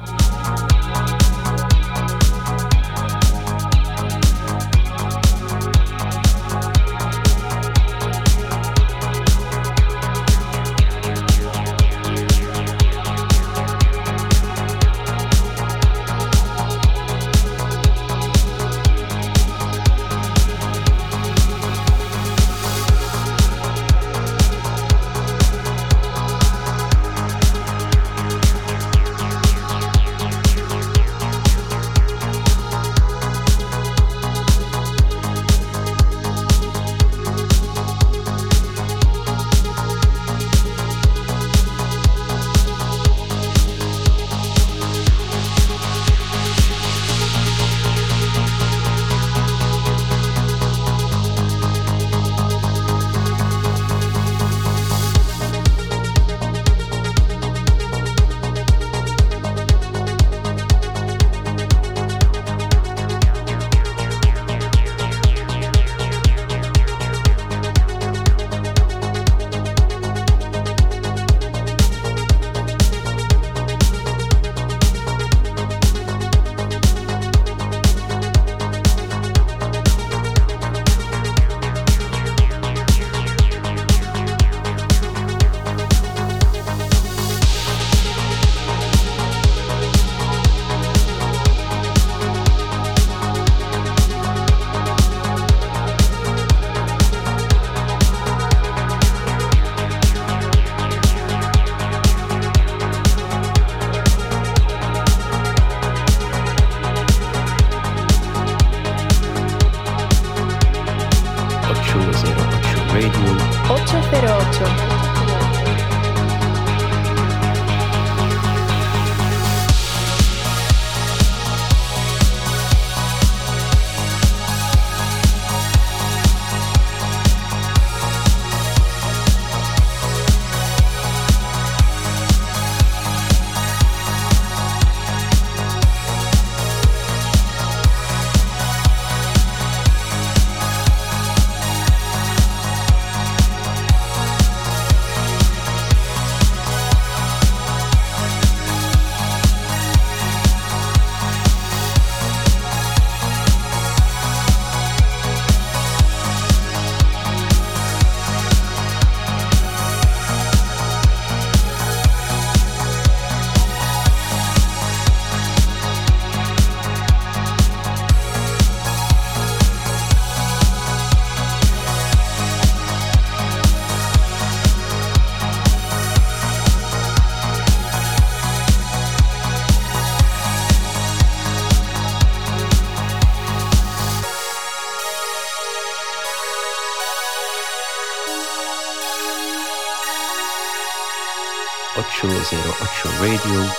Radio.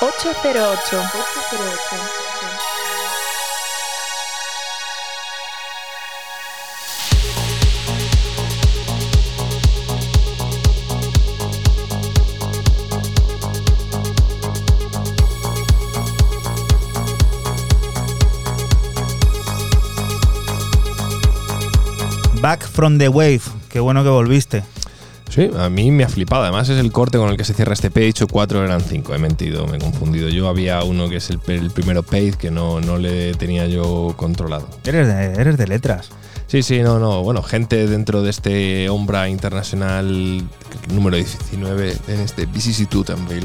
Ocho cero ocho. Back from the Wave. Qué bueno que volviste. Sí, a mí me ha flipado. Además es el corte con el que se cierra este page. Cuatro eran cinco. He mentido, me he confundido. Yo había uno que es el, el primero page que no, no le tenía yo controlado. Eres de, eres de letras. Sí, sí, no, no. Bueno, gente dentro de este Ombra Internacional número 19 en este vicissitude también.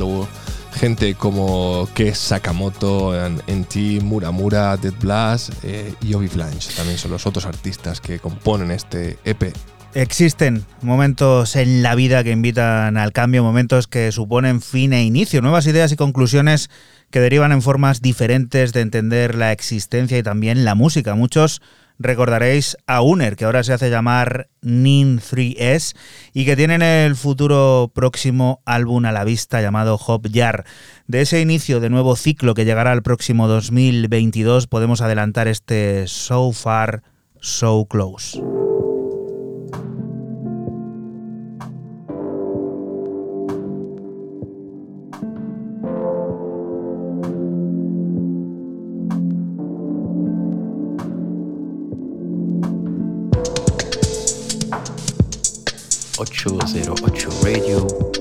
Gente como Kes Sakamoto, NT, Muramura, Dead Blast eh, y Obi Blanche. También son los otros artistas que componen este EP. Existen momentos en la vida que invitan al cambio, momentos que suponen fin e inicio, nuevas ideas y conclusiones que derivan en formas diferentes de entender la existencia y también la música. Muchos recordaréis a Uner, que ahora se hace llamar Nin 3S y que tienen el futuro próximo álbum a la vista llamado Hop Jar. De ese inicio de nuevo ciclo que llegará al próximo 2022 podemos adelantar este So Far, So Close. 808 Radio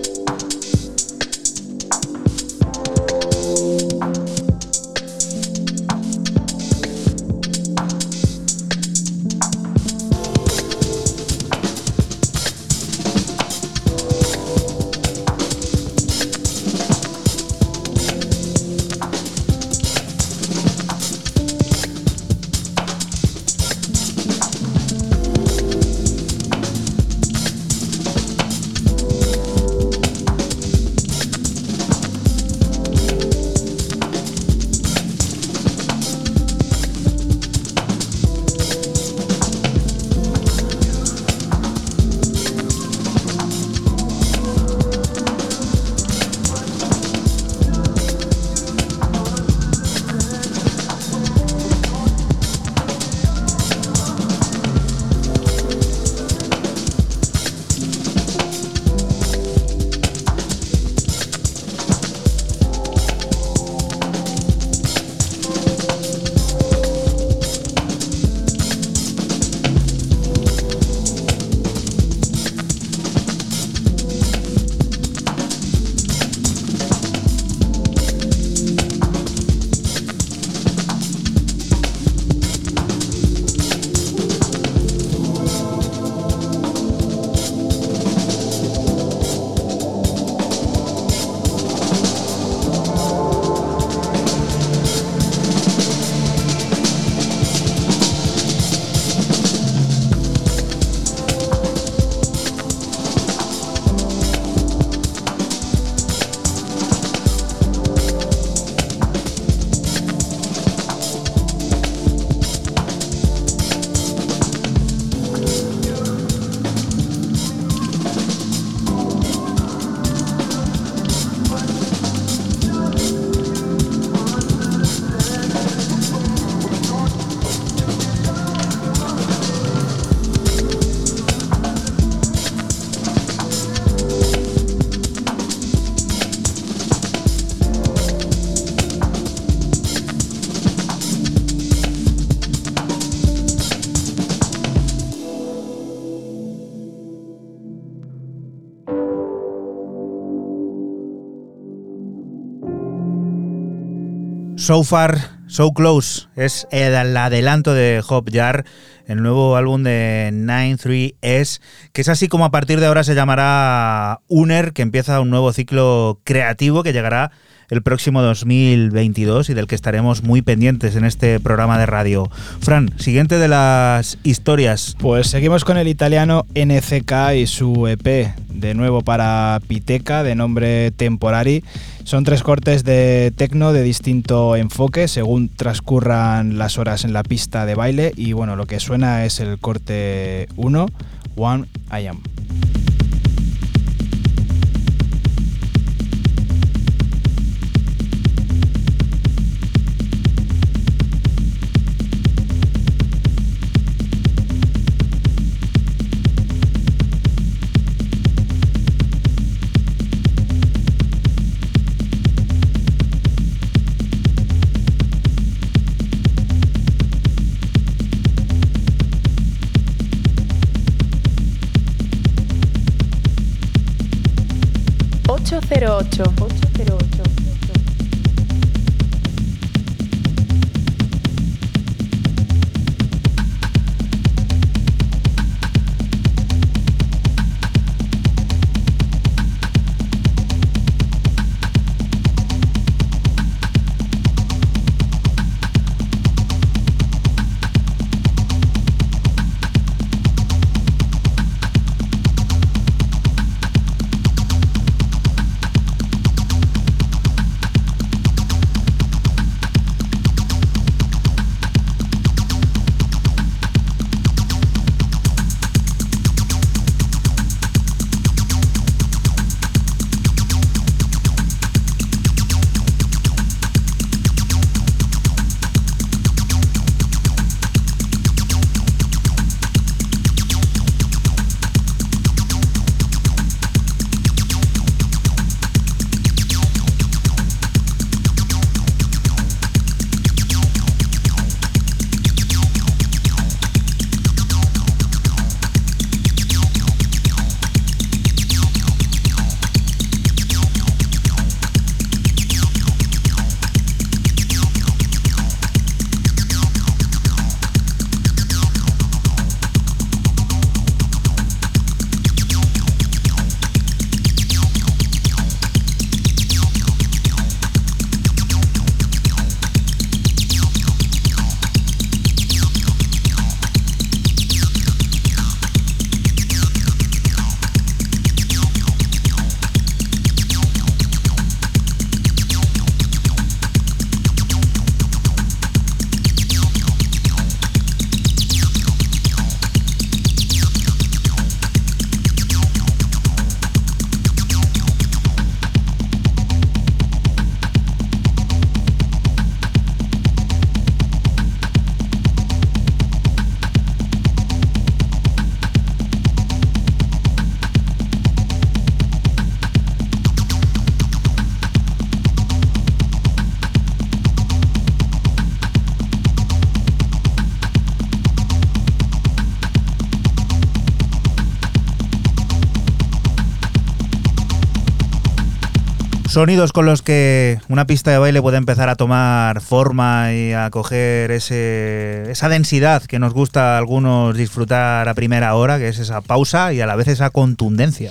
So Far, So Close es el adelanto de Hop Jar, el nuevo álbum de 93S, que es así como a partir de ahora se llamará Uner, que empieza un nuevo ciclo creativo que llegará el próximo 2022 y del que estaremos muy pendientes en este programa de radio. Fran, siguiente de las historias. Pues seguimos con el italiano NCK y su EP, de nuevo para Piteca, de nombre Temporari. Son tres cortes de tecno de distinto enfoque según transcurran las horas en la pista de baile y bueno, lo que suena es el corte 1, One I Am. 808. 808. Sonidos con los que una pista de baile puede empezar a tomar forma y a coger ese, esa densidad que nos gusta a algunos disfrutar a primera hora, que es esa pausa y a la vez esa contundencia.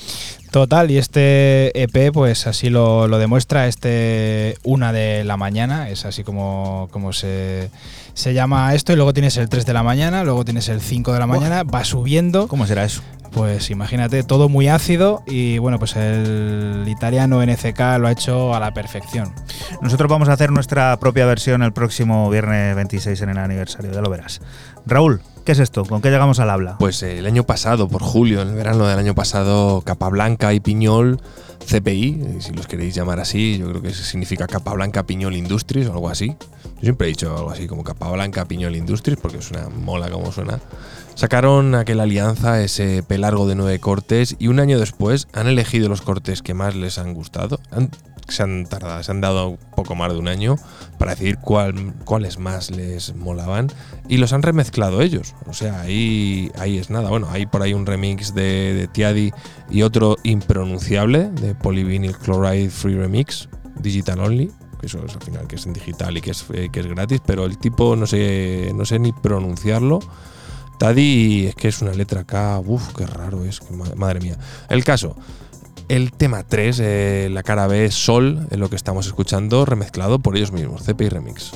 Total, y este EP pues así lo, lo demuestra, este una de la mañana, es así como, como se, se llama esto, y luego tienes el 3 de la mañana, luego tienes el 5 de la mañana, va subiendo. ¿Cómo será eso? Pues imagínate, todo muy ácido y bueno, pues el italiano NCK lo ha hecho a la perfección. Nosotros vamos a hacer nuestra propia versión el próximo viernes 26 en el aniversario, ya lo verás. Raúl, ¿qué es esto? ¿Con qué llegamos al habla? Pues eh, el año pasado, por julio, en el verano del año pasado, Capablanca y Piñol, CPI, si los queréis llamar así, yo creo que significa Capablanca Piñol Industries o algo así. Yo siempre he dicho algo así como Capablanca Piñol Industries porque suena mola como suena. Sacaron aquella alianza, ese pelargo de nueve cortes, y un año después han elegido los cortes que más les han gustado. se han tardado, se han dado poco más de un año para decir cuál, cuáles más les molaban y los han remezclado ellos. O sea, ahí, ahí es nada. Bueno, hay por ahí un remix de, Tiadi y otro impronunciable de Polyvinyl Chloride Free Remix, Digital Only, que eso es al final que es en digital y que es, eh, que es gratis, pero el tipo no sé, no sé ni pronunciarlo. Tadi es que es una letra acá, uff, qué raro es, madre mía. El caso, el tema 3, eh, la cara B, Sol, es lo que estamos escuchando, remezclado por ellos mismos, CPI Remix.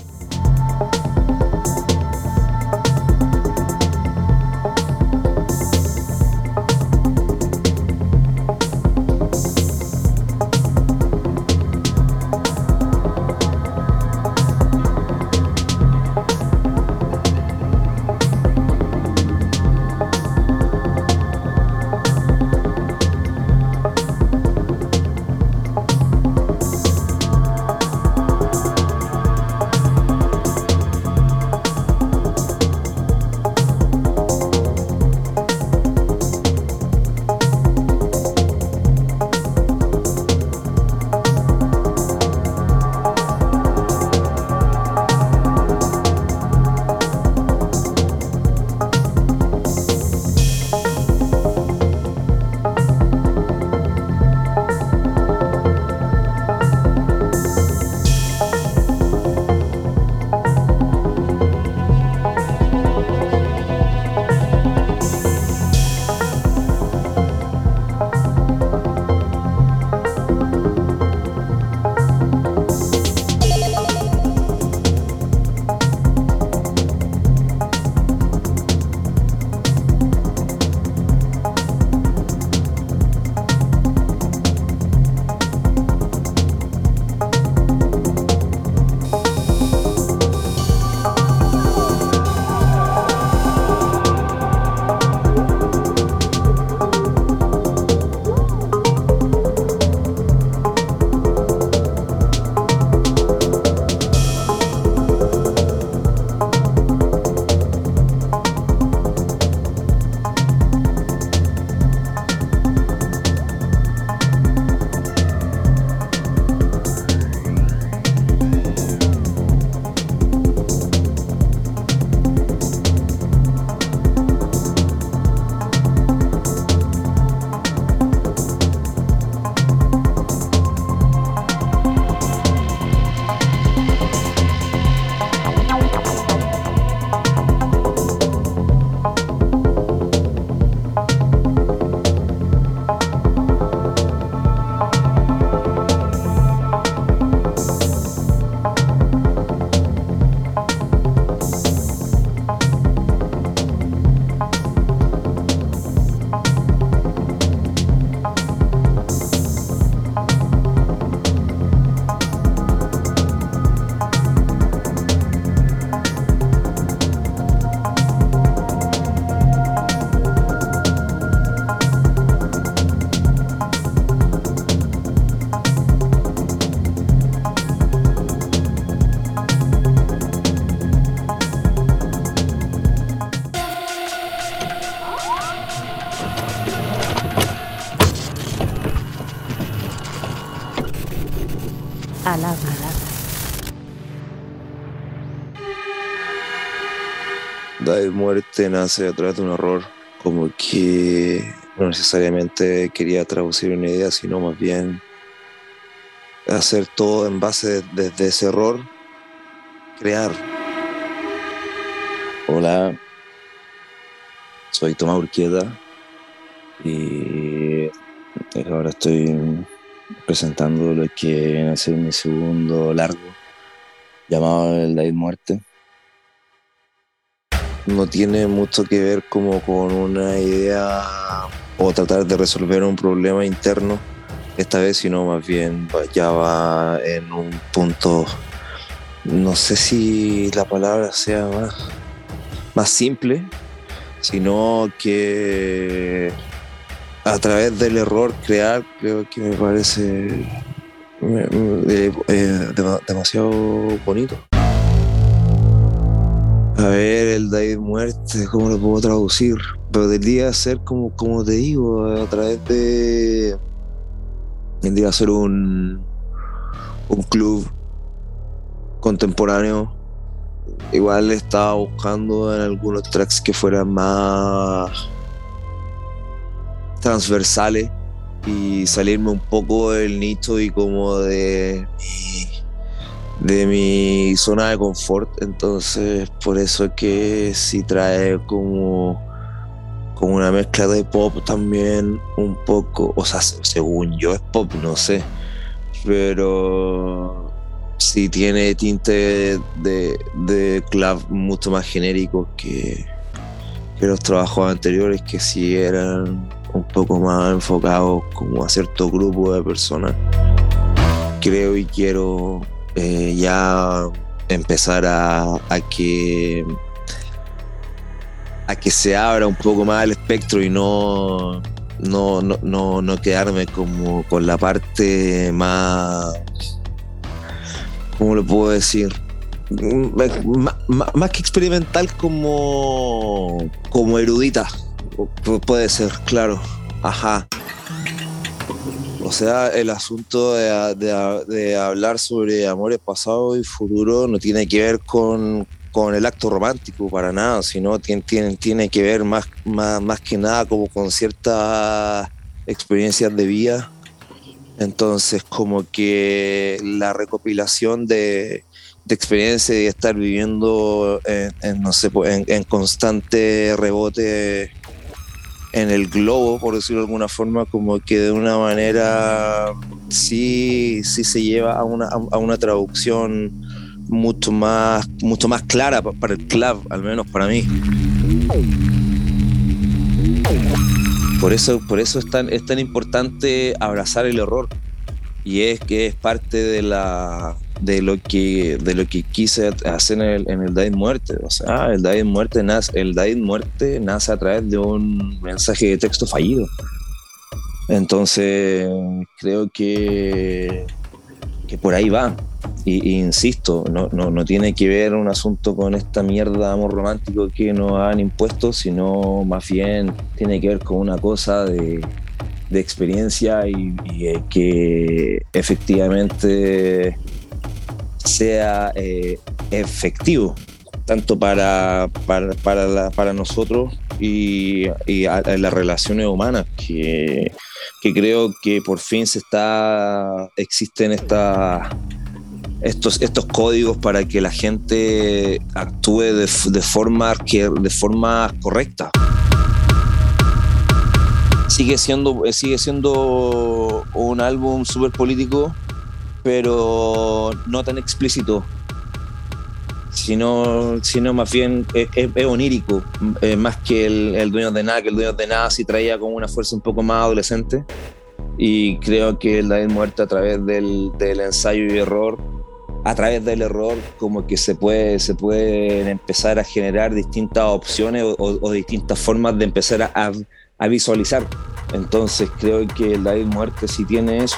Muerte nace a través de un error, como que no necesariamente quería traducir una idea, sino más bien hacer todo en base desde de ese error, crear. Hola, soy Tomás Urquieta y ahora estoy presentando lo que viene a ser mi segundo largo llamado El David Muerte. No tiene mucho que ver como con una idea o tratar de resolver un problema interno esta vez, sino más bien ya va en un punto, no sé si la palabra sea más, más simple, sino que a través del error crear, creo que me parece eh, eh, demasiado bonito. A ver, el David Muerte, ¿cómo lo puedo traducir? Pero debería ser como, como te digo, a través de. Tendría ser un. un club contemporáneo. Igual estaba buscando en algunos tracks que fueran más transversales y salirme un poco del nicho y como de de mi zona de confort. Entonces, por eso es que si trae como, como una mezcla de pop también, un poco, o sea, según yo es pop, no sé. Pero sí tiene tinte de, de club mucho más genérico que, que los trabajos anteriores, que sí eran un poco más enfocados como a cierto grupo de personas. Creo y quiero eh, ya empezar a, que a que se abra un poco más el espectro y no no, no, no, quedarme como con la parte más ¿cómo lo puedo decir? más que experimental como como erudita puede ser claro ajá o sea, el asunto de, hablar sobre amores pasados y futuro no tiene que ver con, el acto romántico para nada, sino tiene, tiene, tiene que ver más, más, que nada como con ciertas experiencias de vida. Entonces, como que la recopilación de, de experiencia y estar viviendo en, no sé, en, en constante rebote en el globo, por decirlo de alguna forma, como que de una manera sí, sí se lleva a una, a una traducción mucho más, mucho más clara para el club, al menos para mí. Por eso, por eso es tan, es tan importante abrazar el error. Y es que es parte de la, de lo que de lo que quise hacer en el, en el Muerte. O sea, el David Muerte nace, el Muerte nace a través de un mensaje de texto fallido. Entonces, creo que, que por ahí va. Y, insisto, no, no, no, tiene que ver un asunto con esta mierda de amor romántico que nos han impuesto, sino más bien tiene que ver con una cosa de, de experiencia y, y que efectivamente sea eh, efectivo, tanto para, para, nosotros y, las relaciones humanas, que, creo que por fin se está, existen esta, estos, estos códigos para que la gente actúe de, forma, que, de forma correcta. Sigue siendo, sigue siendo un álbum súper político, pero no tan explícito, sino, sino más bien es, onírico, más que el, dueño de nada, que el dueño de nada sí traía como una fuerza un poco más adolescente. Y creo que el David Muerte a través del, ensayo y error, a través del error, como que se puede, se pueden empezar a generar distintas opciones o, distintas formas de empezar a, a visualizar. Entonces creo que el David Muerte sí tiene eso.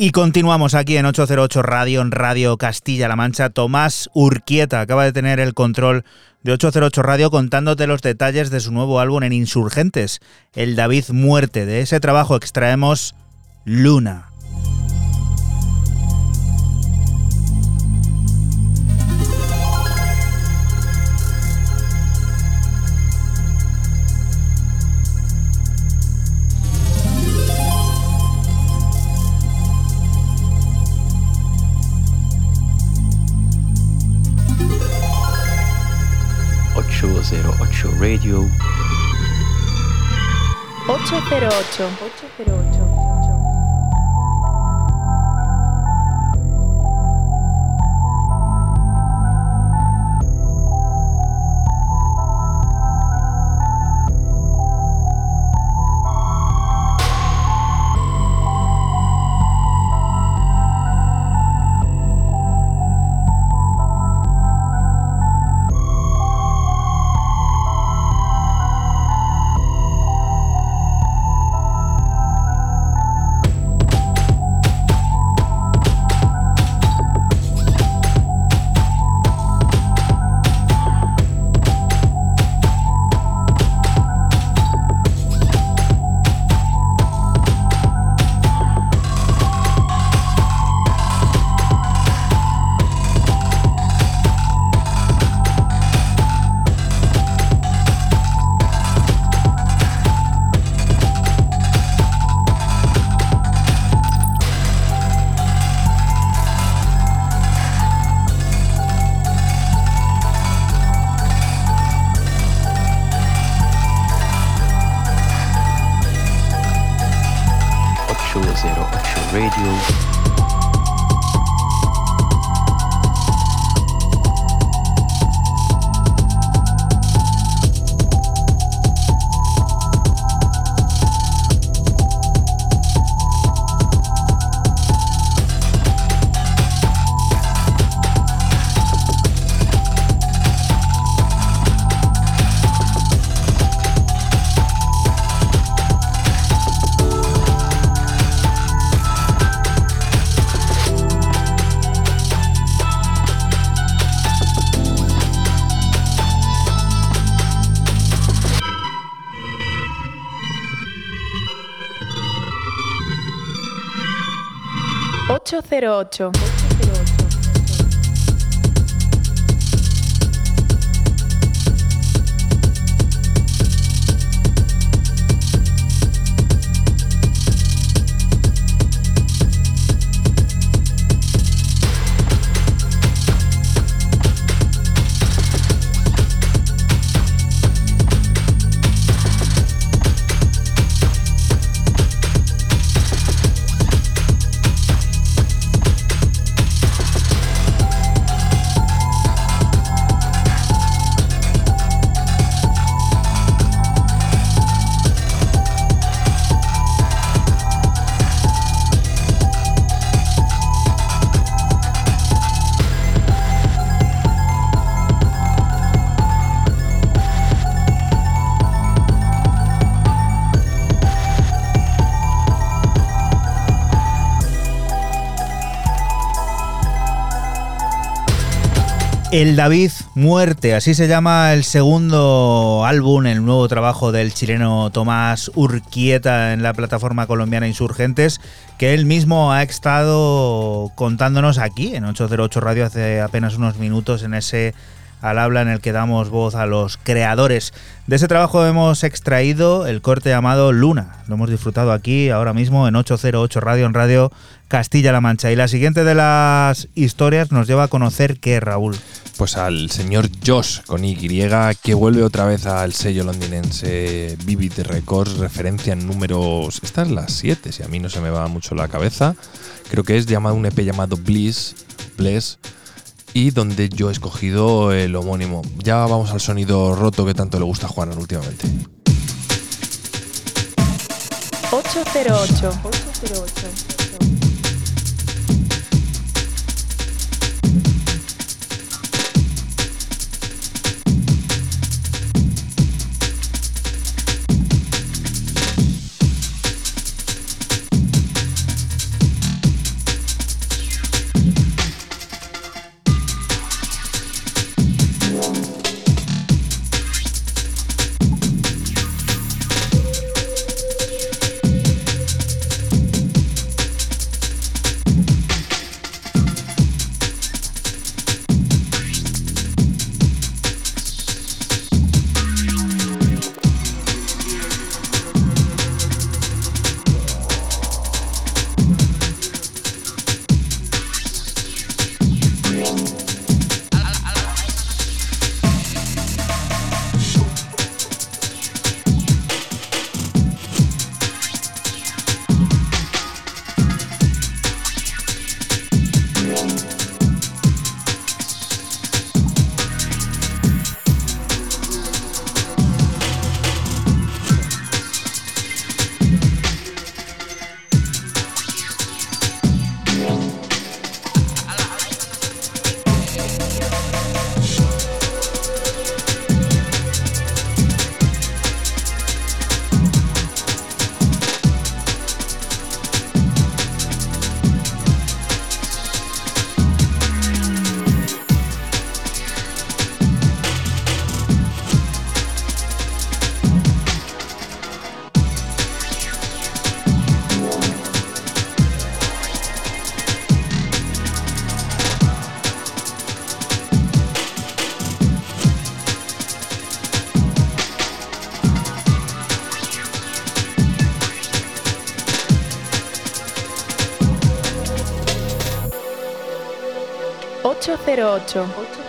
Y continuamos aquí en 808 Radio, en Radio Castilla-La Mancha. Tomás Urquieta acaba de tener el control de 808 Radio contándote los detalles de su nuevo álbum en Insurgentes, el David Muerte. De ese trabajo extraemos Luna. 808 Radio. 808 808 808. El David Muerte, así se llama el segundo álbum, el nuevo trabajo del chileno Tomás Urquieta en la plataforma colombiana Insurgentes, que él mismo ha estado contándonos aquí en 808 Radio hace apenas unos minutos en ese al habla en el que damos voz a los creadores. De ese trabajo hemos extraído el corte llamado Luna. Lo hemos disfrutado aquí ahora mismo en 808 Radio, en Radio Castilla-La Mancha. Y la siguiente de las historias nos lleva a conocer que Raúl. Pues al señor Josh con Y, que vuelve otra vez al sello londinense Vivid Records, referencia en números. Esta es la 7, si a mí no se me va mucho la cabeza. Creo que es llamado un EP llamado Bliss. Bless y donde yo he escogido el homónimo. Ya vamos al sonido roto que tanto le gusta a Juanan últimamente. 808. 808. Ocho.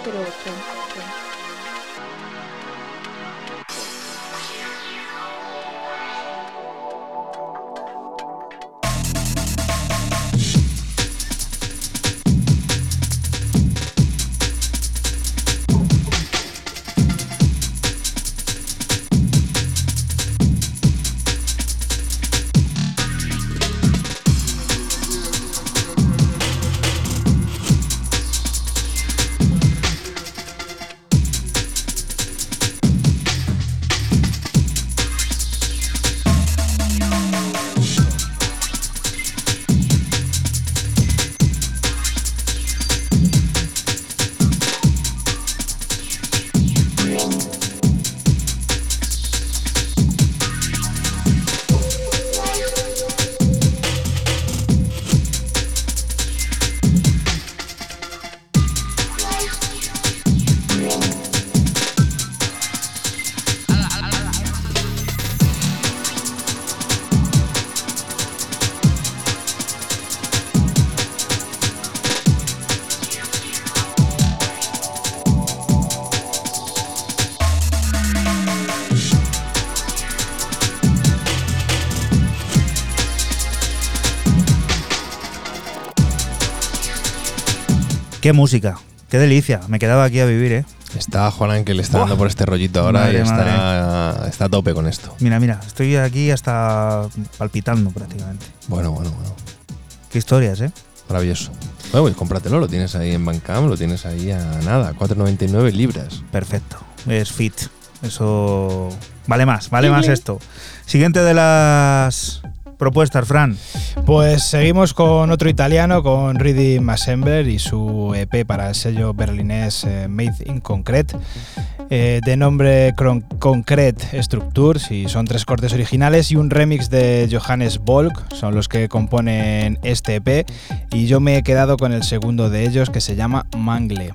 Qué música, qué delicia. Me quedaba aquí a vivir, ¿eh? Está Juan que le está dando por este rollito ahora y está, está, a tope con esto. Mira, mira, estoy aquí hasta palpitando prácticamente. Bueno, bueno, bueno. Qué historias, ¿eh? Maravilloso. Bueno, pues cómpratelo, lo tienes ahí en Bandcamp, lo tienes ahí a nada, 4,99 libras. Perfecto, es fit. Eso vale más, vale más esto. Siguiente de las propuestas, Fran. Pues seguimos con otro italiano, con Ridi Massember y su EP para el sello berlinés eh, Made in Concrete. Eh, de nombre Concrete Structures y son tres cortes originales y un remix de Johannes Volk, son los que componen este EP y yo me he quedado con el segundo de ellos que se llama Mangle.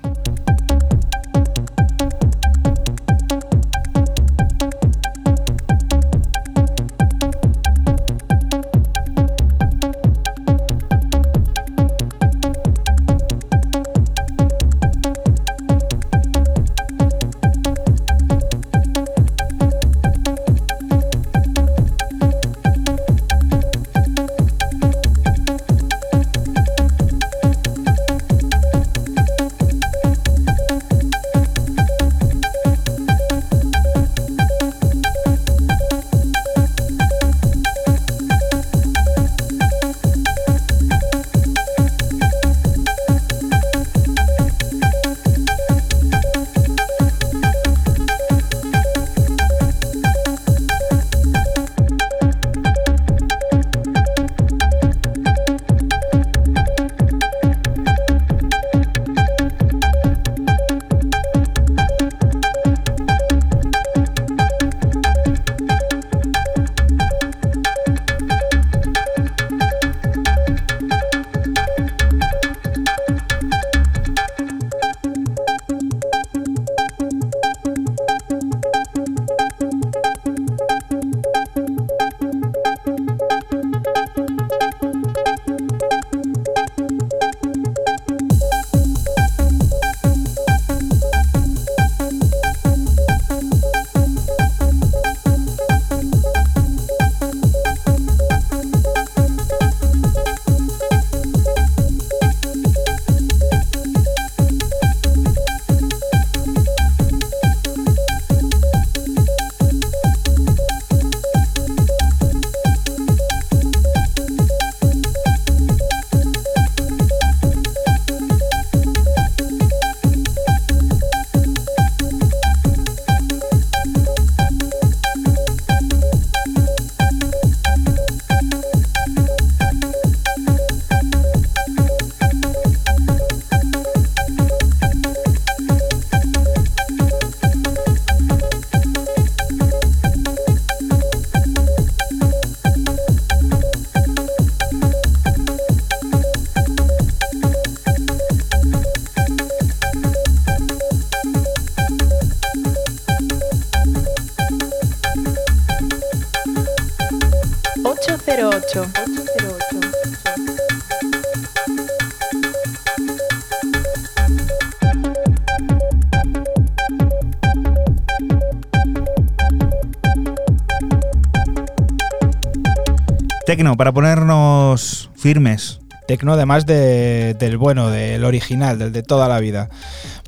Tecno, para ponernos firmes. Tecno, además de, del bueno, del original, del de toda la vida.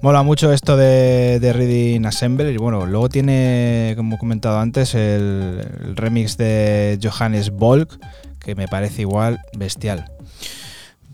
Mola mucho esto de, de Reading Assembly. Y bueno, luego tiene, como he comentado antes, el, el remix de Johannes Volk, que me parece igual bestial.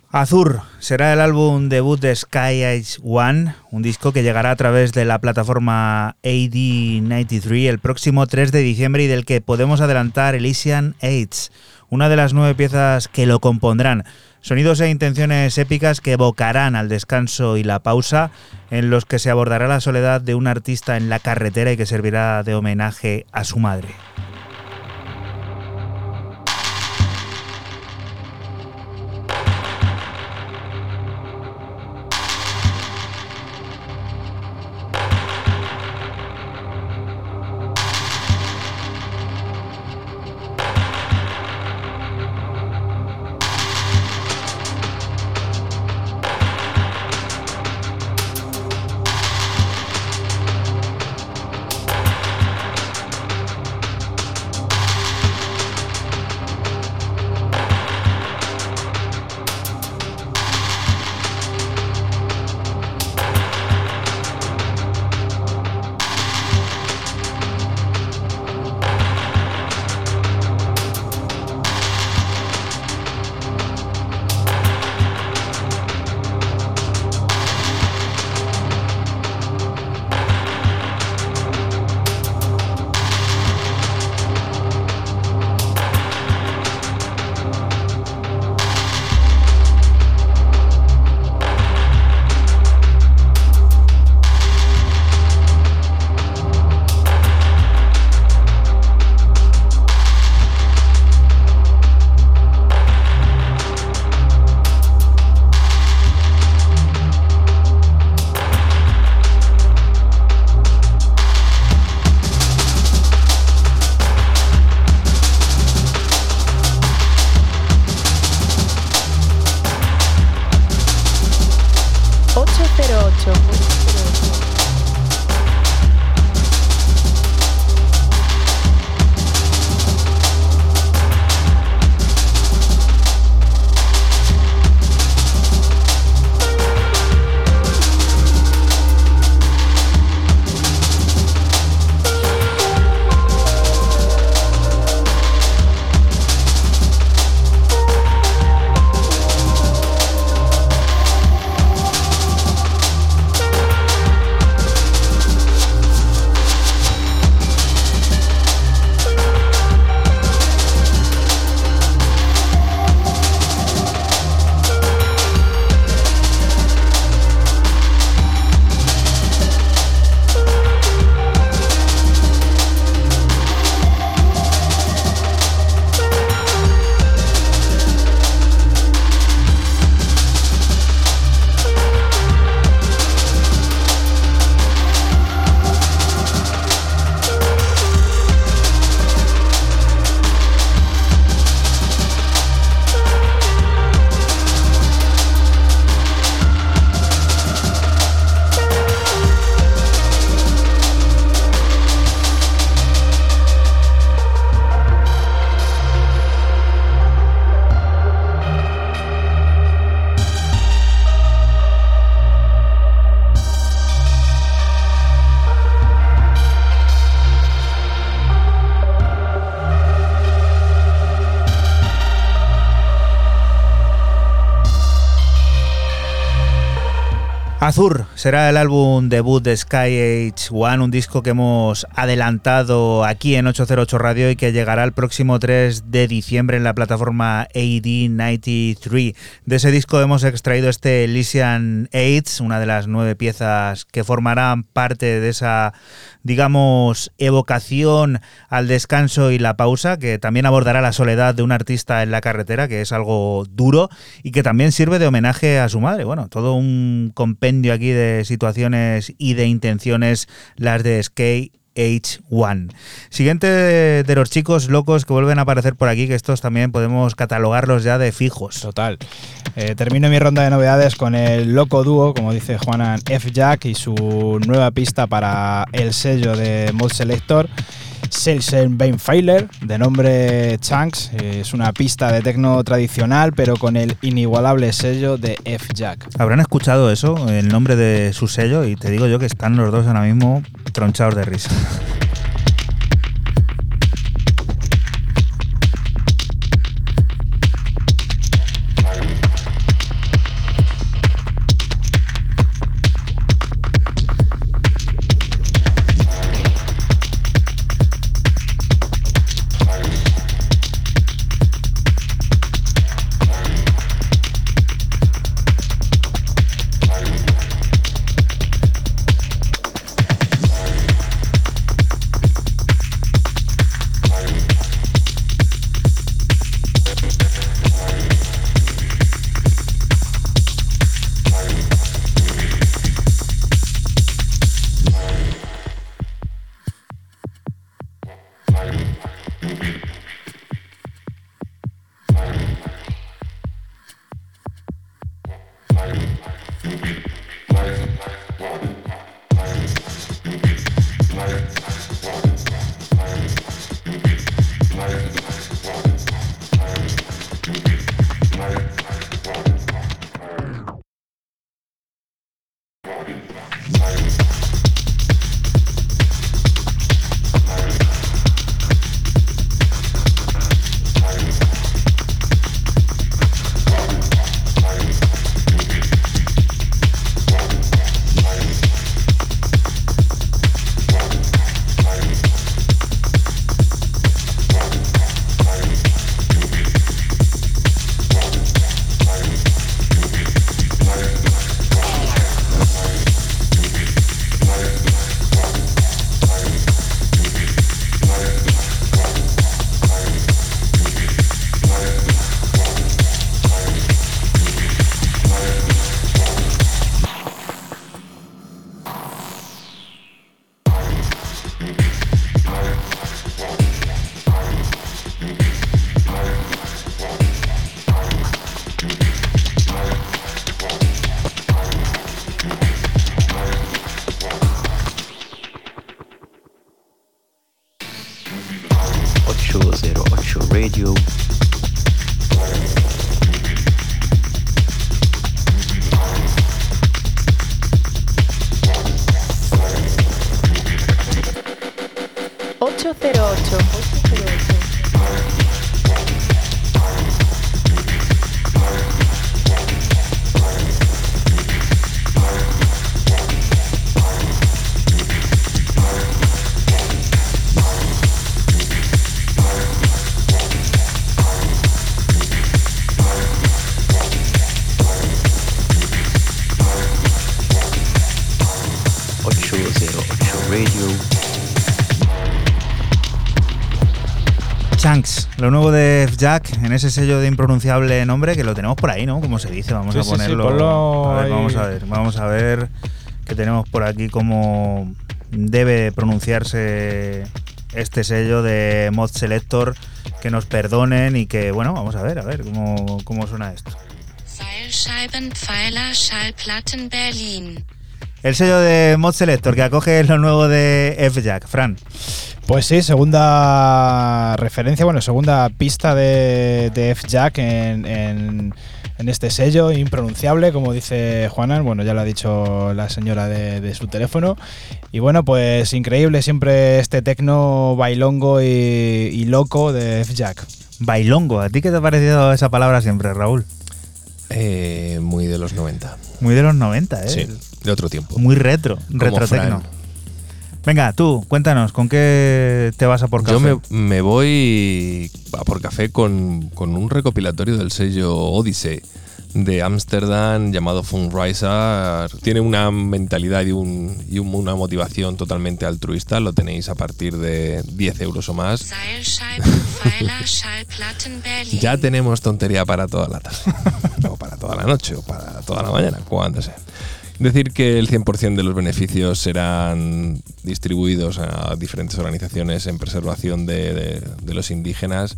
Azur será el álbum debut de Sky Age One, un disco que llegará a través de la plataforma AD93 el próximo 3 de diciembre y del que podemos adelantar Elysian Age, una de las nueve piezas que lo compondrán. Sonidos e intenciones épicas que evocarán al descanso y la pausa, en los que se abordará la soledad de un artista en la carretera y que servirá de homenaje a su madre. Azur será el álbum debut de Sky Age One, un disco que hemos adelantado aquí en 808 Radio y que llegará el próximo 3 de diciembre en la plataforma AD93. De ese disco hemos extraído este Elysian Aids, una de las nueve piezas que formarán parte de esa digamos, evocación al descanso y la pausa, que también abordará la soledad de un artista en la carretera, que es algo duro y que también sirve de homenaje a su madre. Bueno, todo un compendio aquí de situaciones y de intenciones, las de Skate H1. Siguiente de los chicos locos que vuelven a aparecer por aquí, que estos también podemos catalogarlos ya de fijos. Total. Eh, termino mi ronda de novedades con el loco dúo, como dice Juanan F. Jack, y su nueva pista para el sello de Mod Selector. Selsen Feiler, de nombre Chunks. Es una pista de tecno tradicional, pero con el inigualable sello de F. Jack. Habrán escuchado eso, el nombre de su sello, y te digo yo que están los dos ahora mismo tronchados de risa. En ese sello de impronunciable nombre que lo tenemos por ahí, ¿no? Como se dice, vamos a ponerlo. a ver, vamos a ver, vamos a ver que tenemos por aquí cómo debe pronunciarse este sello de Mod Selector, que nos perdonen y que, bueno, vamos a ver, a ver cómo, cómo suena esto. El sello de Mod Selector que acoge lo nuevo de F-Jack. Fran. Pues sí, segunda referencia, bueno, segunda pista de, F-Jack en, este sello impronunciable, como dice Juanan, bueno, ya lo ha dicho la señora de, su teléfono. Y bueno, pues increíble siempre este tecno bailongo y, loco de F-Jack. Bailongo, ¿a ti qué te ha parecido esa palabra siempre, Raúl? Eh, muy de los 90. Muy de los 90, ¿eh? Sí, de otro tiempo. Muy retro, retro tecno. Venga, tú, cuéntanos, ¿con qué te vas a por café? Yo me, voy a por café con, un recopilatorio del sello Odyssey de Ámsterdam llamado Fundraiser. Tiene una mentalidad y, un, y una motivación totalmente altruista. Lo tenéis a partir de 10 euros o más. ya tenemos tontería para toda la tarde, o para toda la noche, o para toda la mañana, cuando sea. Decir que el 100% de los beneficios serán distribuidos a diferentes organizaciones en preservación de, los indígenas.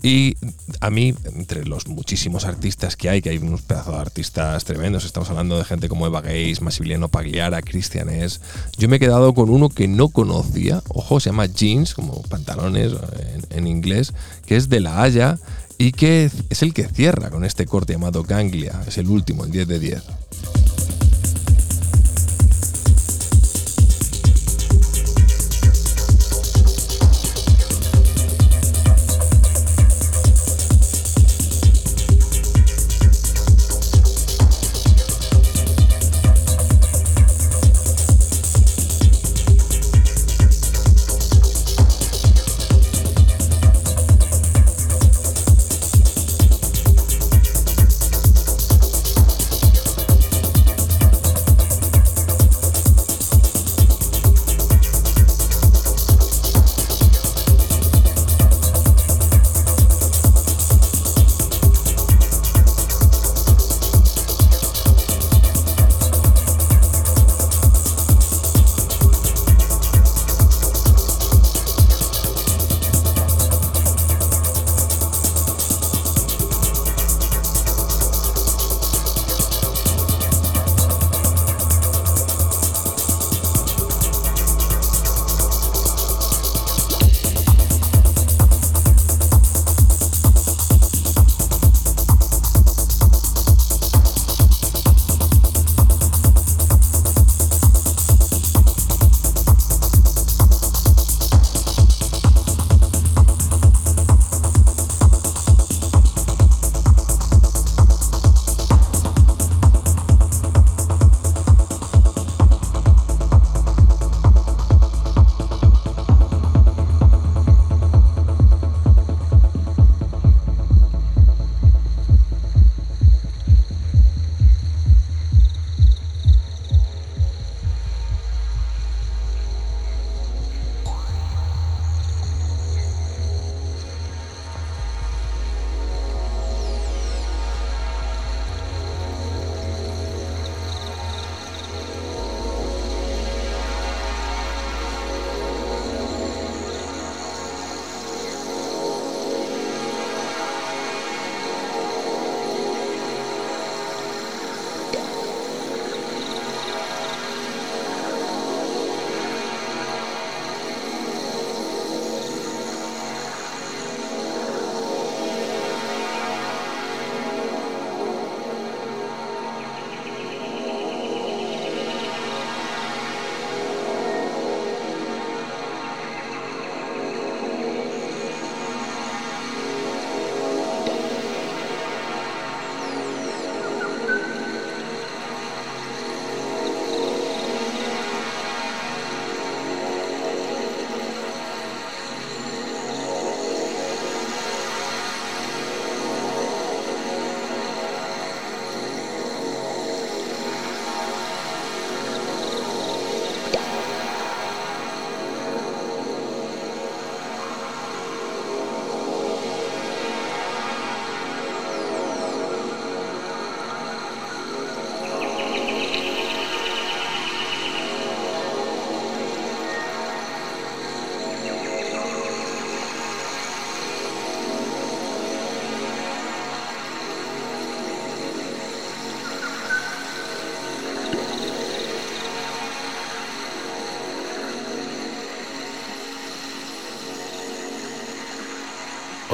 Y a mí, entre los muchísimos artistas que hay, que hay unos pedazos de artistas tremendos, estamos hablando de gente como Eva Gaze, Massimiliano Pagliara, Cristian S. Yo me he quedado con uno que no conocía, ojo, se llama Jeans, como pantalones en, en inglés, que es de La Haya y que es el que cierra con este corte llamado Ganglia, es el último, el 10 de 10.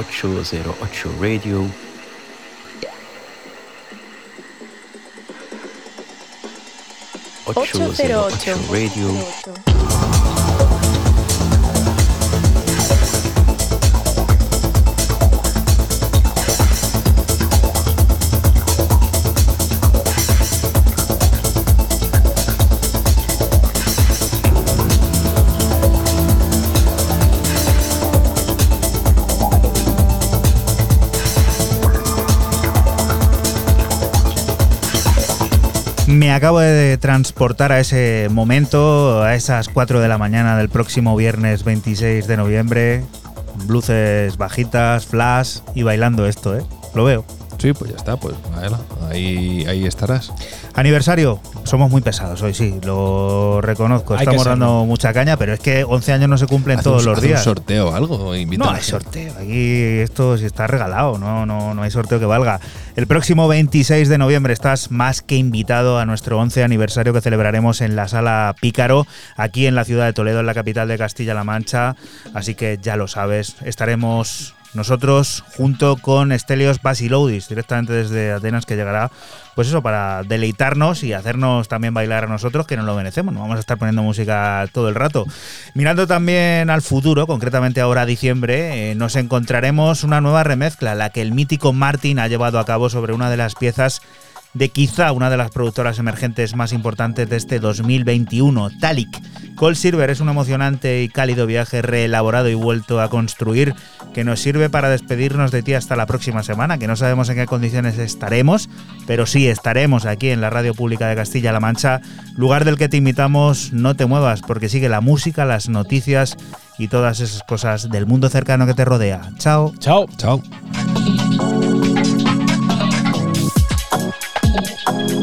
...808 Radio... ...808 Radio... Me acabo de transportar a ese momento, a esas 4 de la mañana del próximo viernes 26 de noviembre. Luces bajitas, flash y bailando esto, ¿eh? Lo veo. Sí, pues ya está, pues ahí, ahí estarás. Aniversario, somos muy pesados hoy, sí, lo reconozco. Hay Estamos dando mucha caña, pero es que 11 años no se cumplen Haz todos un- los haz un días. sorteo o algo? No hay sorteo. Aquí esto sí está regalado, no, no, no hay sorteo que valga. El próximo 26 de noviembre estás más que invitado a nuestro 11 aniversario que celebraremos en la sala Pícaro, aquí en la ciudad de Toledo, en la capital de Castilla-La Mancha. Así que ya lo sabes, estaremos nosotros junto con Stelios Basiloudis, directamente desde Atenas, que llegará, pues eso, para deleitarnos y hacernos también bailar a nosotros, que nos lo merecemos. No vamos a estar poniendo música todo el rato. Mirando también al futuro, concretamente ahora a diciembre, eh, nos encontraremos una nueva remezcla, la que el mítico Martin ha llevado a cabo sobre una de las piezas de quizá una de las productoras emergentes más importantes de este 2021, Talik. Cold Silver es un emocionante y cálido viaje reelaborado y vuelto a construir que nos sirve para despedirnos de ti hasta la próxima semana, que no sabemos en qué condiciones estaremos, pero sí estaremos aquí en la Radio Pública de Castilla-La Mancha, lugar del que te invitamos, no te muevas, porque sigue la música, las noticias y todas esas cosas del mundo cercano que te rodea. Chao. Chao. Chao. Thank you.